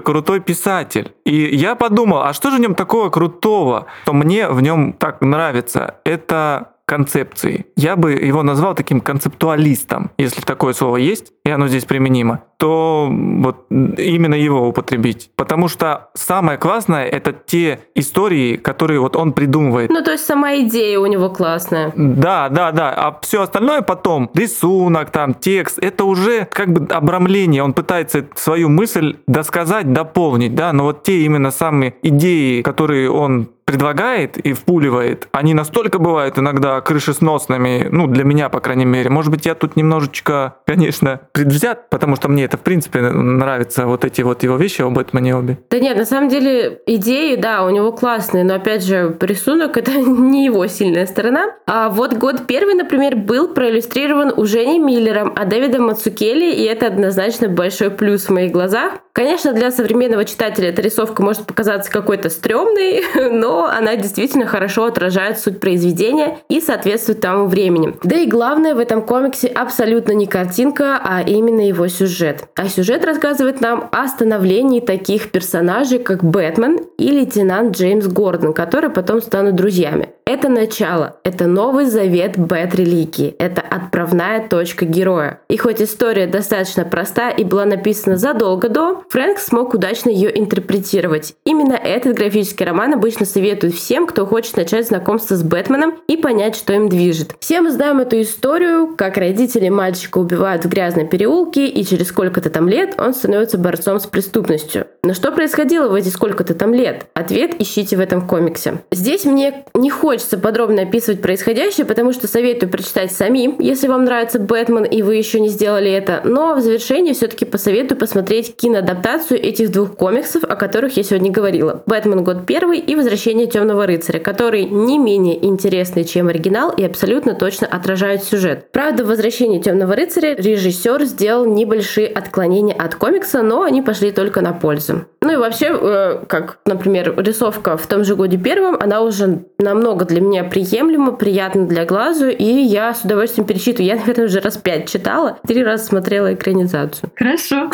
крутой писатель. И я подумал, а что же в нем такого крутого, что мне в нем так нравится? Это концепции. Я бы его назвал таким концептуалистом, если такое слово есть, и оно здесь применимо, то вот именно его употребить. Потому что самое классное — это те истории, которые вот он придумывает. Ну, то есть сама идея у него классная. Да, да, да. А все остальное потом, рисунок, там, текст, это уже как бы обрамление. Он пытается свою мысль досказать, дополнить, да, но вот те именно самые идеи, которые он предлагает и впуливает, они настолько бывают иногда крышесносными, ну, для меня, по крайней мере. Может быть, я тут немножечко, конечно, предвзят, потому что мне это, в принципе, нравятся вот эти вот его вещи об Бэтмене обе. Да нет, на самом деле, идеи, да, у него классные, но, опять же, рисунок — это не его сильная сторона. А вот год первый, например, был проиллюстрирован уже не Миллером, а Дэвидом Мацукели, и это однозначно большой плюс в моих глазах. Конечно, для современного читателя эта рисовка может показаться какой-то стрёмной, но она действительно хорошо отражает суть произведения и соответствует тому времени. Да и главное в этом комиксе абсолютно не картинка, а именно его сюжет. А сюжет рассказывает нам о становлении таких персонажей, как Бэтмен и лейтенант Джеймс Гордон, которые потом станут друзьями. Это начало, это новый завет Бэт-религии, это отправная точка героя. И хоть история достаточно проста и была написана задолго до, Фрэнк смог удачно ее интерпретировать. Именно этот графический роман обычно советуют всем, кто хочет начать знакомство с Бэтменом и понять, что им движет. Все мы знаем эту историю, как родители мальчика убивают в грязной переулке, и через сколько-то там лет он становится борцом с преступностью. Но что происходило в эти сколько-то там лет? Ответ ищите в этом комиксе. Здесь мне не хочется подробно описывать происходящее, потому что советую прочитать самим, если вам нравится Бэтмен и вы еще не сделали это. Но в завершении все-таки посоветую посмотреть киноадаптацию этих двух комиксов, о которых я сегодня говорила. «Бэтмен. Год первый» и «Возвращение Темного рыцаря», которые не менее интересны, чем оригинал и абсолютно точно отражают сюжет. Правда, в «Возвращении Темного рыцаря» режиссер сделал небольшие отклонения от комикса, но они пошли только на пользу. Ну и вообще, э, как, например, рисовка в том же годе первом, она уже намного для меня приемлемо, приятно для глазу, и я с удовольствием перечитываю. Я, наверное, уже раз пять читала, три раза смотрела экранизацию. Хорошо.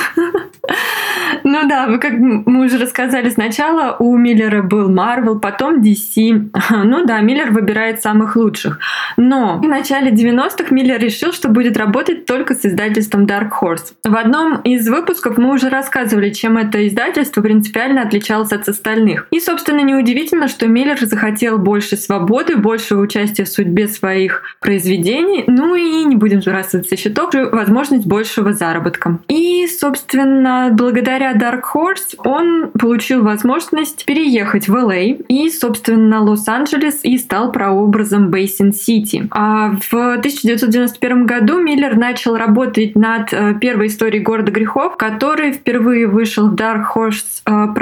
Ну да, вы как мы уже рассказали сначала, у Миллера был Марвел, потом DC. Ну да, Миллер выбирает самых лучших. Но в начале 90-х Миллер решил, что будет работать только с издательством Dark Horse. В одном из выпусков мы уже рассказывали, чем это издательство принципиально отличалось от остальных. И, собственно, неудивительно, что Миллер захотел больше свободы, больше участия в судьбе своих произведений, ну и не будем сбрасывать со счетов, возможность большего заработка. И, собственно, благодаря Dark Horse он получил возможность переехать в Л.А. и, собственно, Лос-Анджелес и стал прообразом Бейсин Сити. А в 1991 году Миллер начал работать над э, первой историей города грехов, который впервые вышел в Dark Horse э,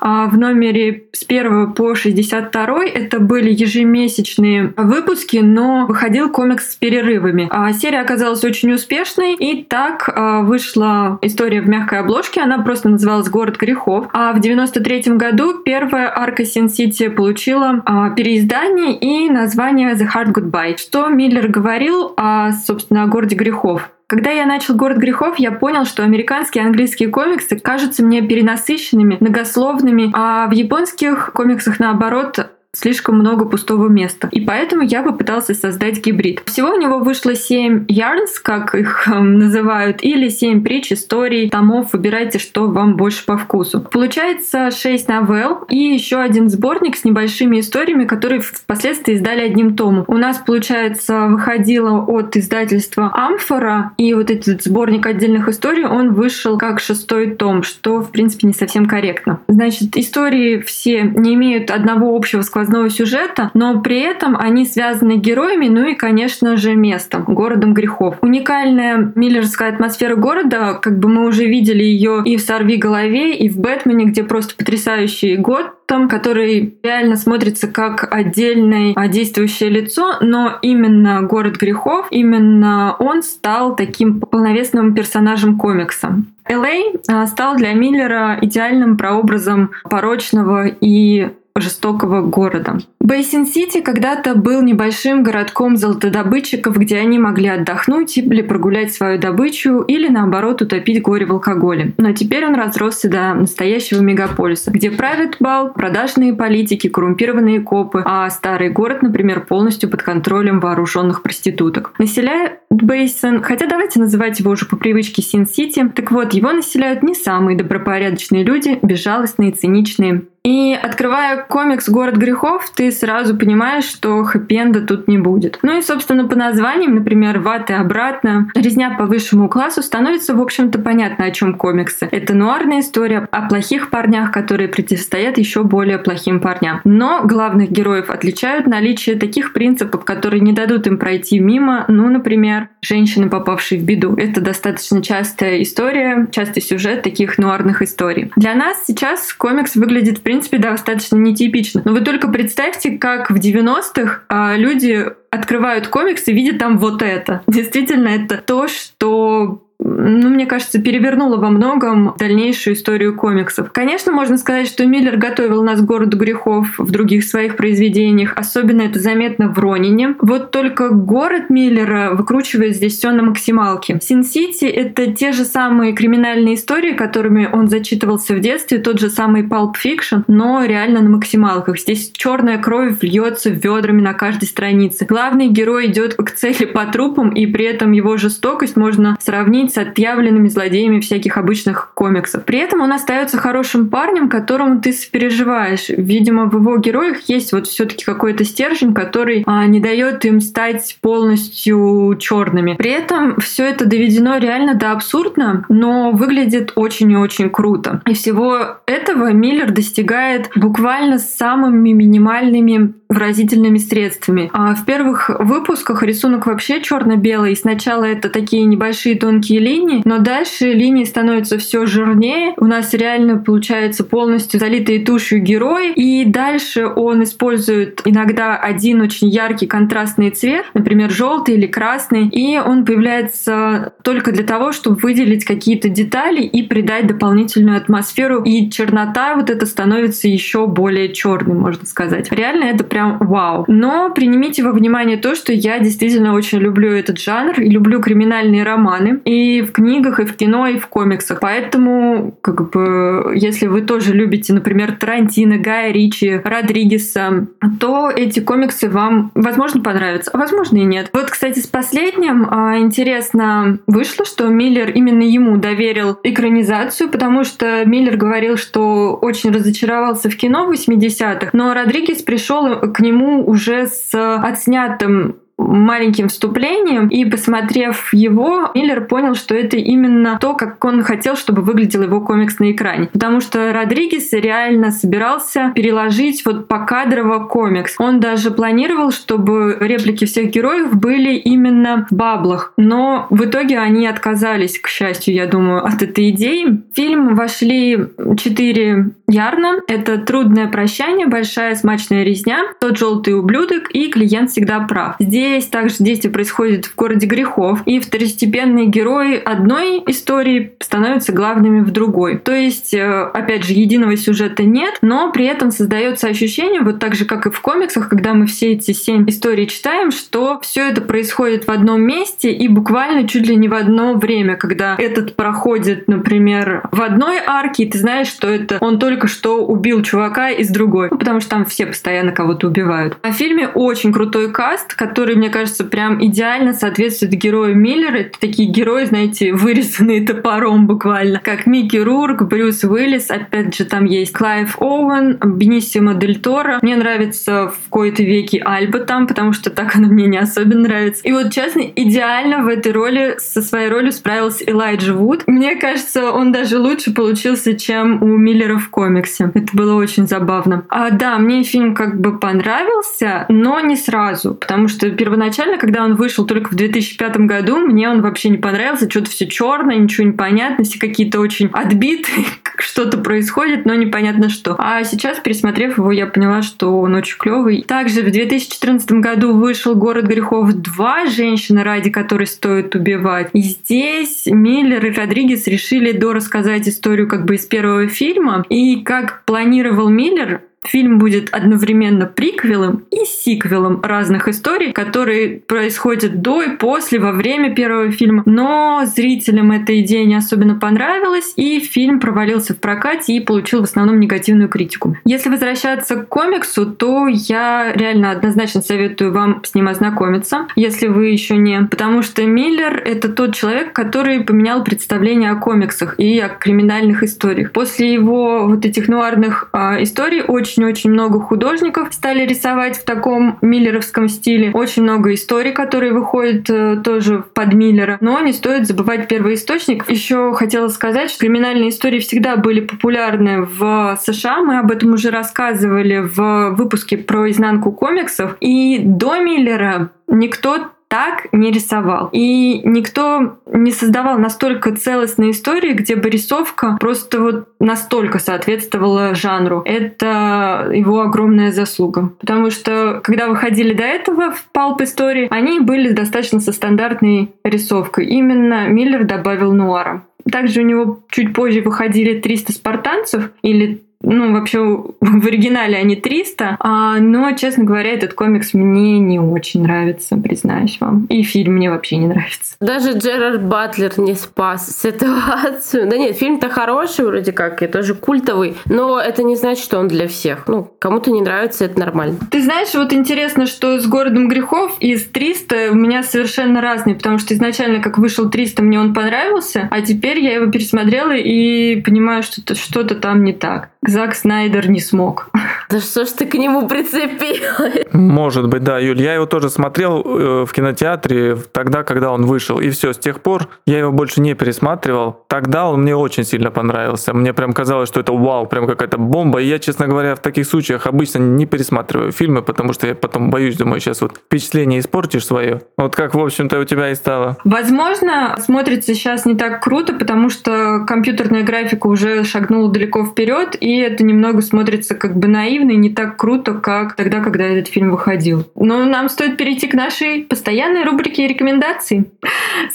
а в номере с 1 по 62 это были ежемесячные выпуски, но выходил комикс с перерывами. А серия оказалась очень успешной, и так э, вышла история в мягкой обложке, она просто называлась «Город грехов». А в 93 году первая арка Син-Сити получила переиздание и название «The Hard Goodbye», что Миллер говорил, о, собственно, о городе грехов. Когда я начал «Город грехов», я понял, что американские и английские комиксы кажутся мне перенасыщенными, многословными, а в японских комиксах, наоборот, слишком много пустого места. И поэтому я попытался создать гибрид. Всего у него вышло 7 yarns, как их э, называют, или 7 притч, историй, томов. Выбирайте, что вам больше по вкусу. Получается 6 новелл и еще один сборник с небольшими историями, которые впоследствии издали одним томом. У нас, получается, выходило от издательства Амфора, и вот этот сборник отдельных историй, он вышел как шестой том, что, в принципе, не совсем корректно. Значит, истории все не имеют одного общего сквозного сквозного сюжета, но при этом они связаны героями, ну и, конечно же, местом, городом грехов. Уникальная миллерская атмосфера города, как бы мы уже видели ее и в «Сорви голове», и в «Бэтмене», где просто потрясающий Готэм, который реально смотрится как отдельное действующее лицо, но именно город грехов, именно он стал таким полновесным персонажем комикса. Л.А. стал для Миллера идеальным прообразом порочного и жестокого города. Бейсин-Сити когда-то был небольшим городком золотодобытчиков, где они могли отдохнуть или прогулять свою добычу, или наоборот утопить горе в алкоголе. Но теперь он разросся до настоящего мегаполиса, где правят бал, продажные политики, коррумпированные копы, а старый город, например, полностью под контролем вооруженных проституток. Населяет Бейсин, хотя давайте называть его уже по привычке Син-Сити, так вот, его населяют не самые добропорядочные люди, безжалостные, циничные. И открывая комикс «Город грехов», ты сразу понимаешь, что хэппи тут не будет. Ну и, собственно, по названиям, например, «Ваты обратно», «Резня по высшему классу» становится, в общем-то, понятно, о чем комиксы. Это нуарная история о плохих парнях, которые противостоят еще более плохим парням. Но главных героев отличают наличие таких принципов, которые не дадут им пройти мимо, ну, например, женщины, попавшие в беду. Это достаточно частая история, частый сюжет таких нуарных историй. Для нас сейчас комикс выглядит, принципе, принципе, достаточно нетипично. Но вы только представьте, как в 90-х а, люди открывают комикс и видят там вот это. Действительно, это то, что ну, мне кажется, перевернула во многом дальнейшую историю комиксов. Конечно, можно сказать, что Миллер готовил нас к городу грехов в других своих произведениях. Особенно это заметно в Ронине. Вот только город Миллера выкручивает здесь все на максималке. Син-Сити — это те же самые криминальные истории, которыми он зачитывался в детстве, тот же самый Pulp Fiction, но реально на максималках. Здесь черная кровь льется ведрами на каждой странице. Главный герой идет к цели по трупам, и при этом его жестокость можно сравнить с отъявленными злодеями всяких обычных комиксов. При этом он остается хорошим парнем, которому ты сопереживаешь. Видимо, в его героях есть вот все-таки какой-то стержень, который а, не дает им стать полностью черными. При этом все это доведено реально до абсурдно, но выглядит очень и очень круто. И всего этого Миллер достигает буквально самыми минимальными выразительными средствами. А в первых выпусках рисунок вообще черно-белый. Сначала это такие небольшие тонкие линии, но дальше линии становятся все жирнее. У нас реально получается полностью залитые тушью герой. И дальше он использует иногда один очень яркий контрастный цвет, например, желтый или красный, и он появляется только для того, чтобы выделить какие-то детали и придать дополнительную атмосферу. И чернота вот это становится еще более черной, можно сказать. Реально это прям прям вау. Но принимите во внимание то, что я действительно очень люблю этот жанр и люблю криминальные романы и в книгах, и в кино, и в комиксах. Поэтому, как бы, если вы тоже любите, например, Тарантино, Гая Ричи, Родригеса, то эти комиксы вам, возможно, понравятся, а возможно и нет. Вот, кстати, с последним а, интересно вышло, что Миллер именно ему доверил экранизацию, потому что Миллер говорил, что очень разочаровался в кино в 80-х, но Родригес пришел к нему уже с отснятым маленьким вступлением, и посмотрев его, Миллер понял, что это именно то, как он хотел, чтобы выглядел его комикс на экране. Потому что Родригес реально собирался переложить вот покадрово комикс. Он даже планировал, чтобы реплики всех героев были именно в баблах. Но в итоге они отказались, к счастью, я думаю, от этой идеи. В фильм вошли четыре ярна. Это «Трудное прощание», «Большая смачная резня», «Тот желтый ублюдок» и «Клиент всегда прав». Здесь также действие происходит в городе грехов, и второстепенные герои одной истории становятся главными в другой. То есть, э, опять же, единого сюжета нет, но при этом создается ощущение, вот так же, как и в комиксах, когда мы все эти семь историй читаем, что все это происходит в одном месте и буквально чуть ли не в одно время, когда этот проходит, например, в одной арке, и ты знаешь, что это он только что убил чувака из другой, ну, потому что там все постоянно кого-то убивают. А в фильме очень крутой каст, который, мне кажется, прям идеально соответствует герою Миллера. Это такие герои, знаете, вырезанные топором буквально, как Микки Рурк, Брюс Уиллис, опять же, там есть Клайв Оуэн, Бенисио Дель Торо. Мне нравится в кои-то веки Альба там, потому что так она мне не особенно нравится. И вот, честно, идеально в этой роли, со своей ролью справился Элайджа Вуд. Мне кажется, он даже лучше получился, чем у Миллера в комиксе. Это было очень забавно. А да, мне фильм как бы понравился, но не сразу, потому что первоначально, когда он вышел только в 2005 году, мне он вообще не понравился, что-то все черное, ничего не понятно, все какие-то очень отбитые, что-то происходит, но непонятно что. А сейчас, пересмотрев его, я поняла, что он очень клевый. Также в 2014 году вышел «Город грехов 2. Женщина, ради которой стоит убивать». И здесь Миллер и Родригес решили дорассказать историю как бы из первого фильма. И как планировал Миллер, Фильм будет одновременно приквелом и сиквелом разных историй, которые происходят до и после, во время первого фильма. Но зрителям эта идея не особенно понравилась, и фильм провалился в прокате и получил в основном негативную критику. Если возвращаться к комиксу, то я реально однозначно советую вам с ним ознакомиться, если вы еще не. Потому что Миллер — это тот человек, который поменял представление о комиксах и о криминальных историях. После его вот этих нуарных э, историй очень очень-очень много художников стали рисовать в таком миллеровском стиле. Очень много историй, которые выходят э, тоже под Миллера. Но не стоит забывать первый источник. Еще хотела сказать, что криминальные истории всегда были популярны в США. Мы об этом уже рассказывали в выпуске про изнанку комиксов. И до Миллера никто так не рисовал. И никто не создавал настолько целостной истории, где бы рисовка просто вот настолько соответствовала жанру. Это его огромная заслуга. Потому что, когда выходили до этого в палп истории, они были достаточно со стандартной рисовкой. Именно Миллер добавил нуара. Также у него чуть позже выходили 300 спартанцев или ну, вообще в оригинале они 300, а, но, честно говоря, этот комикс мне не очень нравится, признаюсь вам. И фильм мне вообще не нравится. Даже Джерард Батлер не спас ситуацию. Да нет, фильм-то хороший вроде как, и тоже культовый, но это не значит, что он для всех. Ну, кому-то не нравится, это нормально. Ты знаешь, вот интересно, что с «Городом грехов» из 300 у меня совершенно разные, потому что изначально, как вышел 300, мне он понравился, а теперь я его пересмотрела и понимаю, что что-то там не так. Зак Снайдер не смог. Да что ж ты к нему прицепил? Может быть, да, Юль. Я его тоже смотрел э, в кинотеатре тогда, когда он вышел. И все, с тех пор я его больше не пересматривал. Тогда он мне очень сильно понравился. Мне прям казалось, что это вау, прям какая-то бомба. И я, честно говоря, в таких случаях обычно не пересматриваю фильмы, потому что я потом боюсь, думаю, сейчас вот впечатление испортишь свое. Вот как, в общем-то, у тебя и стало. Возможно, смотрится сейчас не так круто, потому что компьютерная графика уже шагнула далеко вперед, и это немного смотрится как бы наивно и не так круто, как тогда, когда этот фильм выходил. Но нам стоит перейти к нашей постоянной рубрике рекомендаций.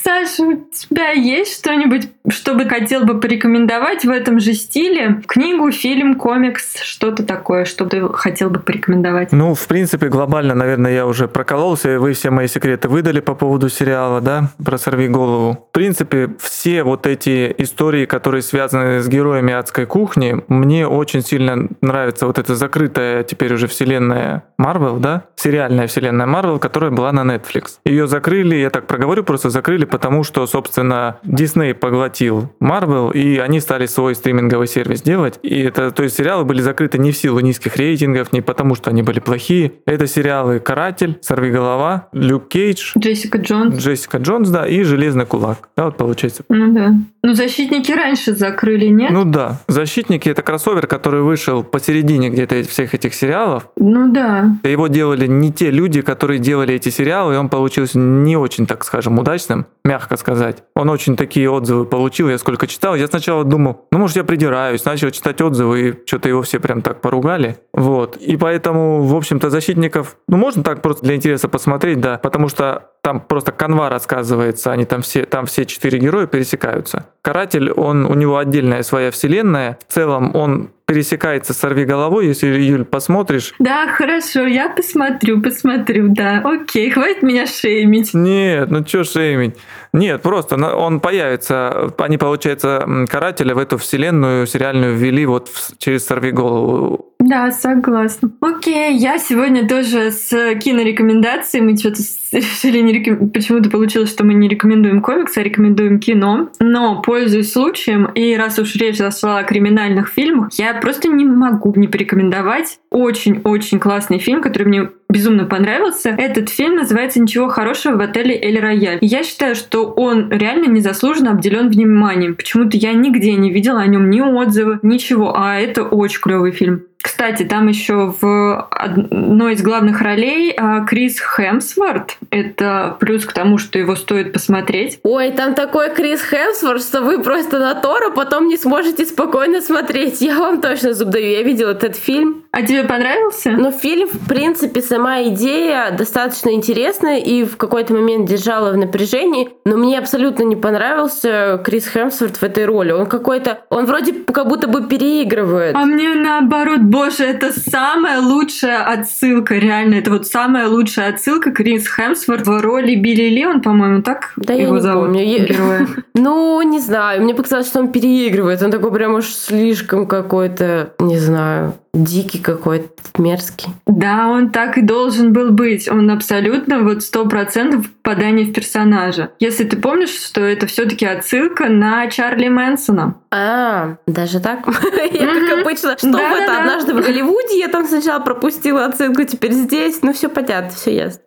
Саша, у тебя есть что-нибудь, что бы хотел бы порекомендовать в этом же стиле? Книгу, фильм, комикс, что-то такое, что ты хотел бы порекомендовать? Ну, в принципе, глобально, наверное, я уже прокололся, и вы все мои секреты выдали по поводу сериала, да, про «Сорви голову». В принципе, все вот эти истории, которые связаны с героями адской кухни, мне мне очень сильно нравится вот эта закрытая теперь уже вселенная Марвел, да, сериальная вселенная Марвел, которая была на Netflix. Ее закрыли, я так проговорю, просто закрыли, потому что, собственно, Disney поглотил Марвел, и они стали свой стриминговый сервис делать. И это, то есть сериалы были закрыты не в силу низких рейтингов, не потому что они были плохие. Это сериалы «Каратель», «Сорви голова», «Люк Кейдж», Джессика Джонс. Джессика Джонс, да, и «Железный кулак». Да, вот получается. Ну да. Ну, защитники раньше закрыли, нет? Ну да, «Защитники» — это кроссовер, который вышел посередине где-то всех этих сериалов. Ну да. Его делали не те люди, которые делали эти сериалы, и он получился не очень, так скажем, удачным, мягко сказать. Он очень такие отзывы получил, я сколько читал. Я сначала думал, ну, может, я придираюсь, начал читать отзывы, и что-то его все прям так поругали. Вот. И поэтому, в общем-то, защитников, ну, можно так просто для интереса посмотреть, да, потому что там просто канва рассказывается, они там все, там все четыре героя пересекаются. Каратель, он, у него отдельная своя вселенная. В целом он пересекается с «Сорви головой», если, Юль, посмотришь. Да, хорошо, я посмотрю, посмотрю, да. Окей, хватит меня шеймить. Нет, ну что шеймить? Нет, просто он появится, они, получается, карателя в эту вселенную сериальную ввели вот через «Сорви голову». Да, согласна. Окей, я сегодня тоже с кинорекомендацией. Мы что-то решили не реком... Почему-то получилось, что мы не рекомендуем комиксы, а рекомендуем кино. Но, пользуясь случаем, и раз уж речь зашла о криминальных фильмах, я просто не могу не порекомендовать очень-очень классный фильм, который мне безумно понравился. Этот фильм называется «Ничего хорошего в отеле Эль Рояль». Я считаю, что он реально незаслуженно обделен вниманием. Почему-то я нигде не видела о нем ни отзывы, ничего. А это очень клевый фильм. Кстати, там еще в одной из главных ролей а, Крис Хемсворт. Это плюс к тому, что его стоит посмотреть. Ой, там такой Крис Хемсворт, что вы просто на Тора потом не сможете спокойно смотреть. Я вам точно зуб даю. Я видела этот фильм. А тебе понравился? Ну, фильм, в принципе, сама идея достаточно интересная и в какой-то момент держала в напряжении, но мне абсолютно не понравился Крис Хемсворт в этой роли. Он какой-то... Он вроде как будто бы переигрывает. А мне наоборот Боже, это самая лучшая отсылка, реально. Это вот самая лучшая отсылка Крис Хемсворт в роли Билли Ли, он, по-моему, так да его я зовут? Помню. Героя. Ну, не знаю. Мне показалось, что он переигрывает. Он такой прям уж слишком какой-то, не знаю, дикий какой-то, мерзкий. Да, он так и должен был быть. Он абсолютно вот сто процентов попадание в персонажа. Если ты помнишь, что это все таки отсылка на Чарли Мэнсона. А, даже так? Я как обычно, что это однажды в Голливуде, я там сначала пропустила отсылку, теперь здесь, ну все понятно, все ясно.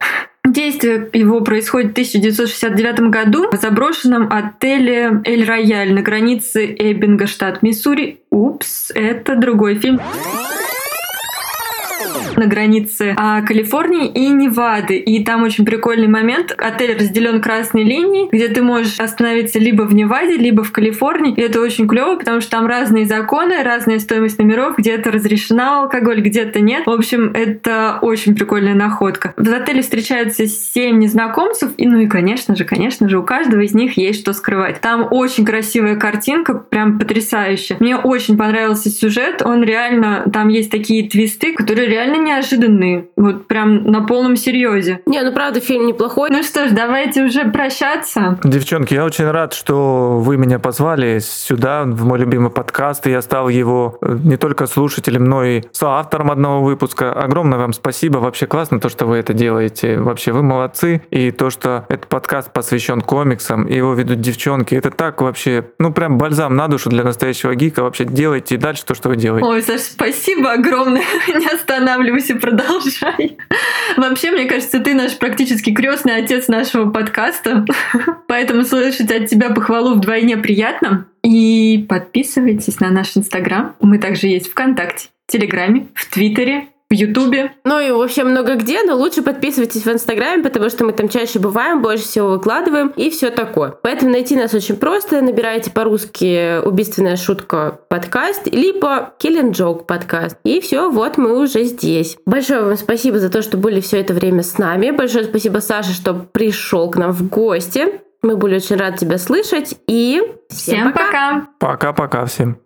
Действие его происходит в 1969 году в заброшенном отеле Эль Рояль на границе Эббинга, штат Миссури. Упс, это другой фильм на границе а, Калифорнии и Невады. И там очень прикольный момент. Отель разделен красной линией, где ты можешь остановиться либо в Неваде, либо в Калифорнии. И это очень клево, потому что там разные законы, разная стоимость номеров, где-то разрешена алкоголь, где-то нет. В общем, это очень прикольная находка. В отеле встречаются семь незнакомцев, и ну и, конечно же, конечно же, у каждого из них есть что скрывать. Там очень красивая картинка, прям потрясающая. Мне очень понравился сюжет, он реально, там есть такие твисты, которые реально неожиданные. Вот прям на полном серьезе. Не, ну правда, фильм неплохой. Ну что ж, давайте уже прощаться. Девчонки, я очень рад, что вы меня позвали сюда, в мой любимый подкаст, и я стал его э, не только слушателем, но и соавтором одного выпуска. Огромное вам спасибо. Вообще классно то, что вы это делаете. Вообще вы молодцы. И то, что этот подкаст посвящен комиксам, и его ведут девчонки, это так вообще, ну прям бальзам на душу для настоящего гика. Вообще делайте и дальше то, что вы делаете. Ой, Саш, спасибо огромное. Не останавливайся останавливайся, продолжай. Вообще, мне кажется, ты наш практически крестный отец нашего подкаста. Поэтому слышать от тебя похвалу вдвойне приятно. И подписывайтесь на наш Инстаграм. Мы также есть ВКонтакте, в Телеграме, в Твиттере, в Ютубе. Ну и вообще много где, но лучше подписывайтесь в Инстаграме, потому что мы там чаще бываем, больше всего выкладываем и все такое. Поэтому найти нас очень просто. Набираете по-русски «Убийственная шутка подкаст» либо «Killing Joke подкаст». И все, вот мы уже здесь. Большое вам спасибо за то, что были все это время с нами. Большое спасибо, Саша, что пришел к нам в гости. Мы были очень рады тебя слышать. И всем, всем пока. Пока-пока всем.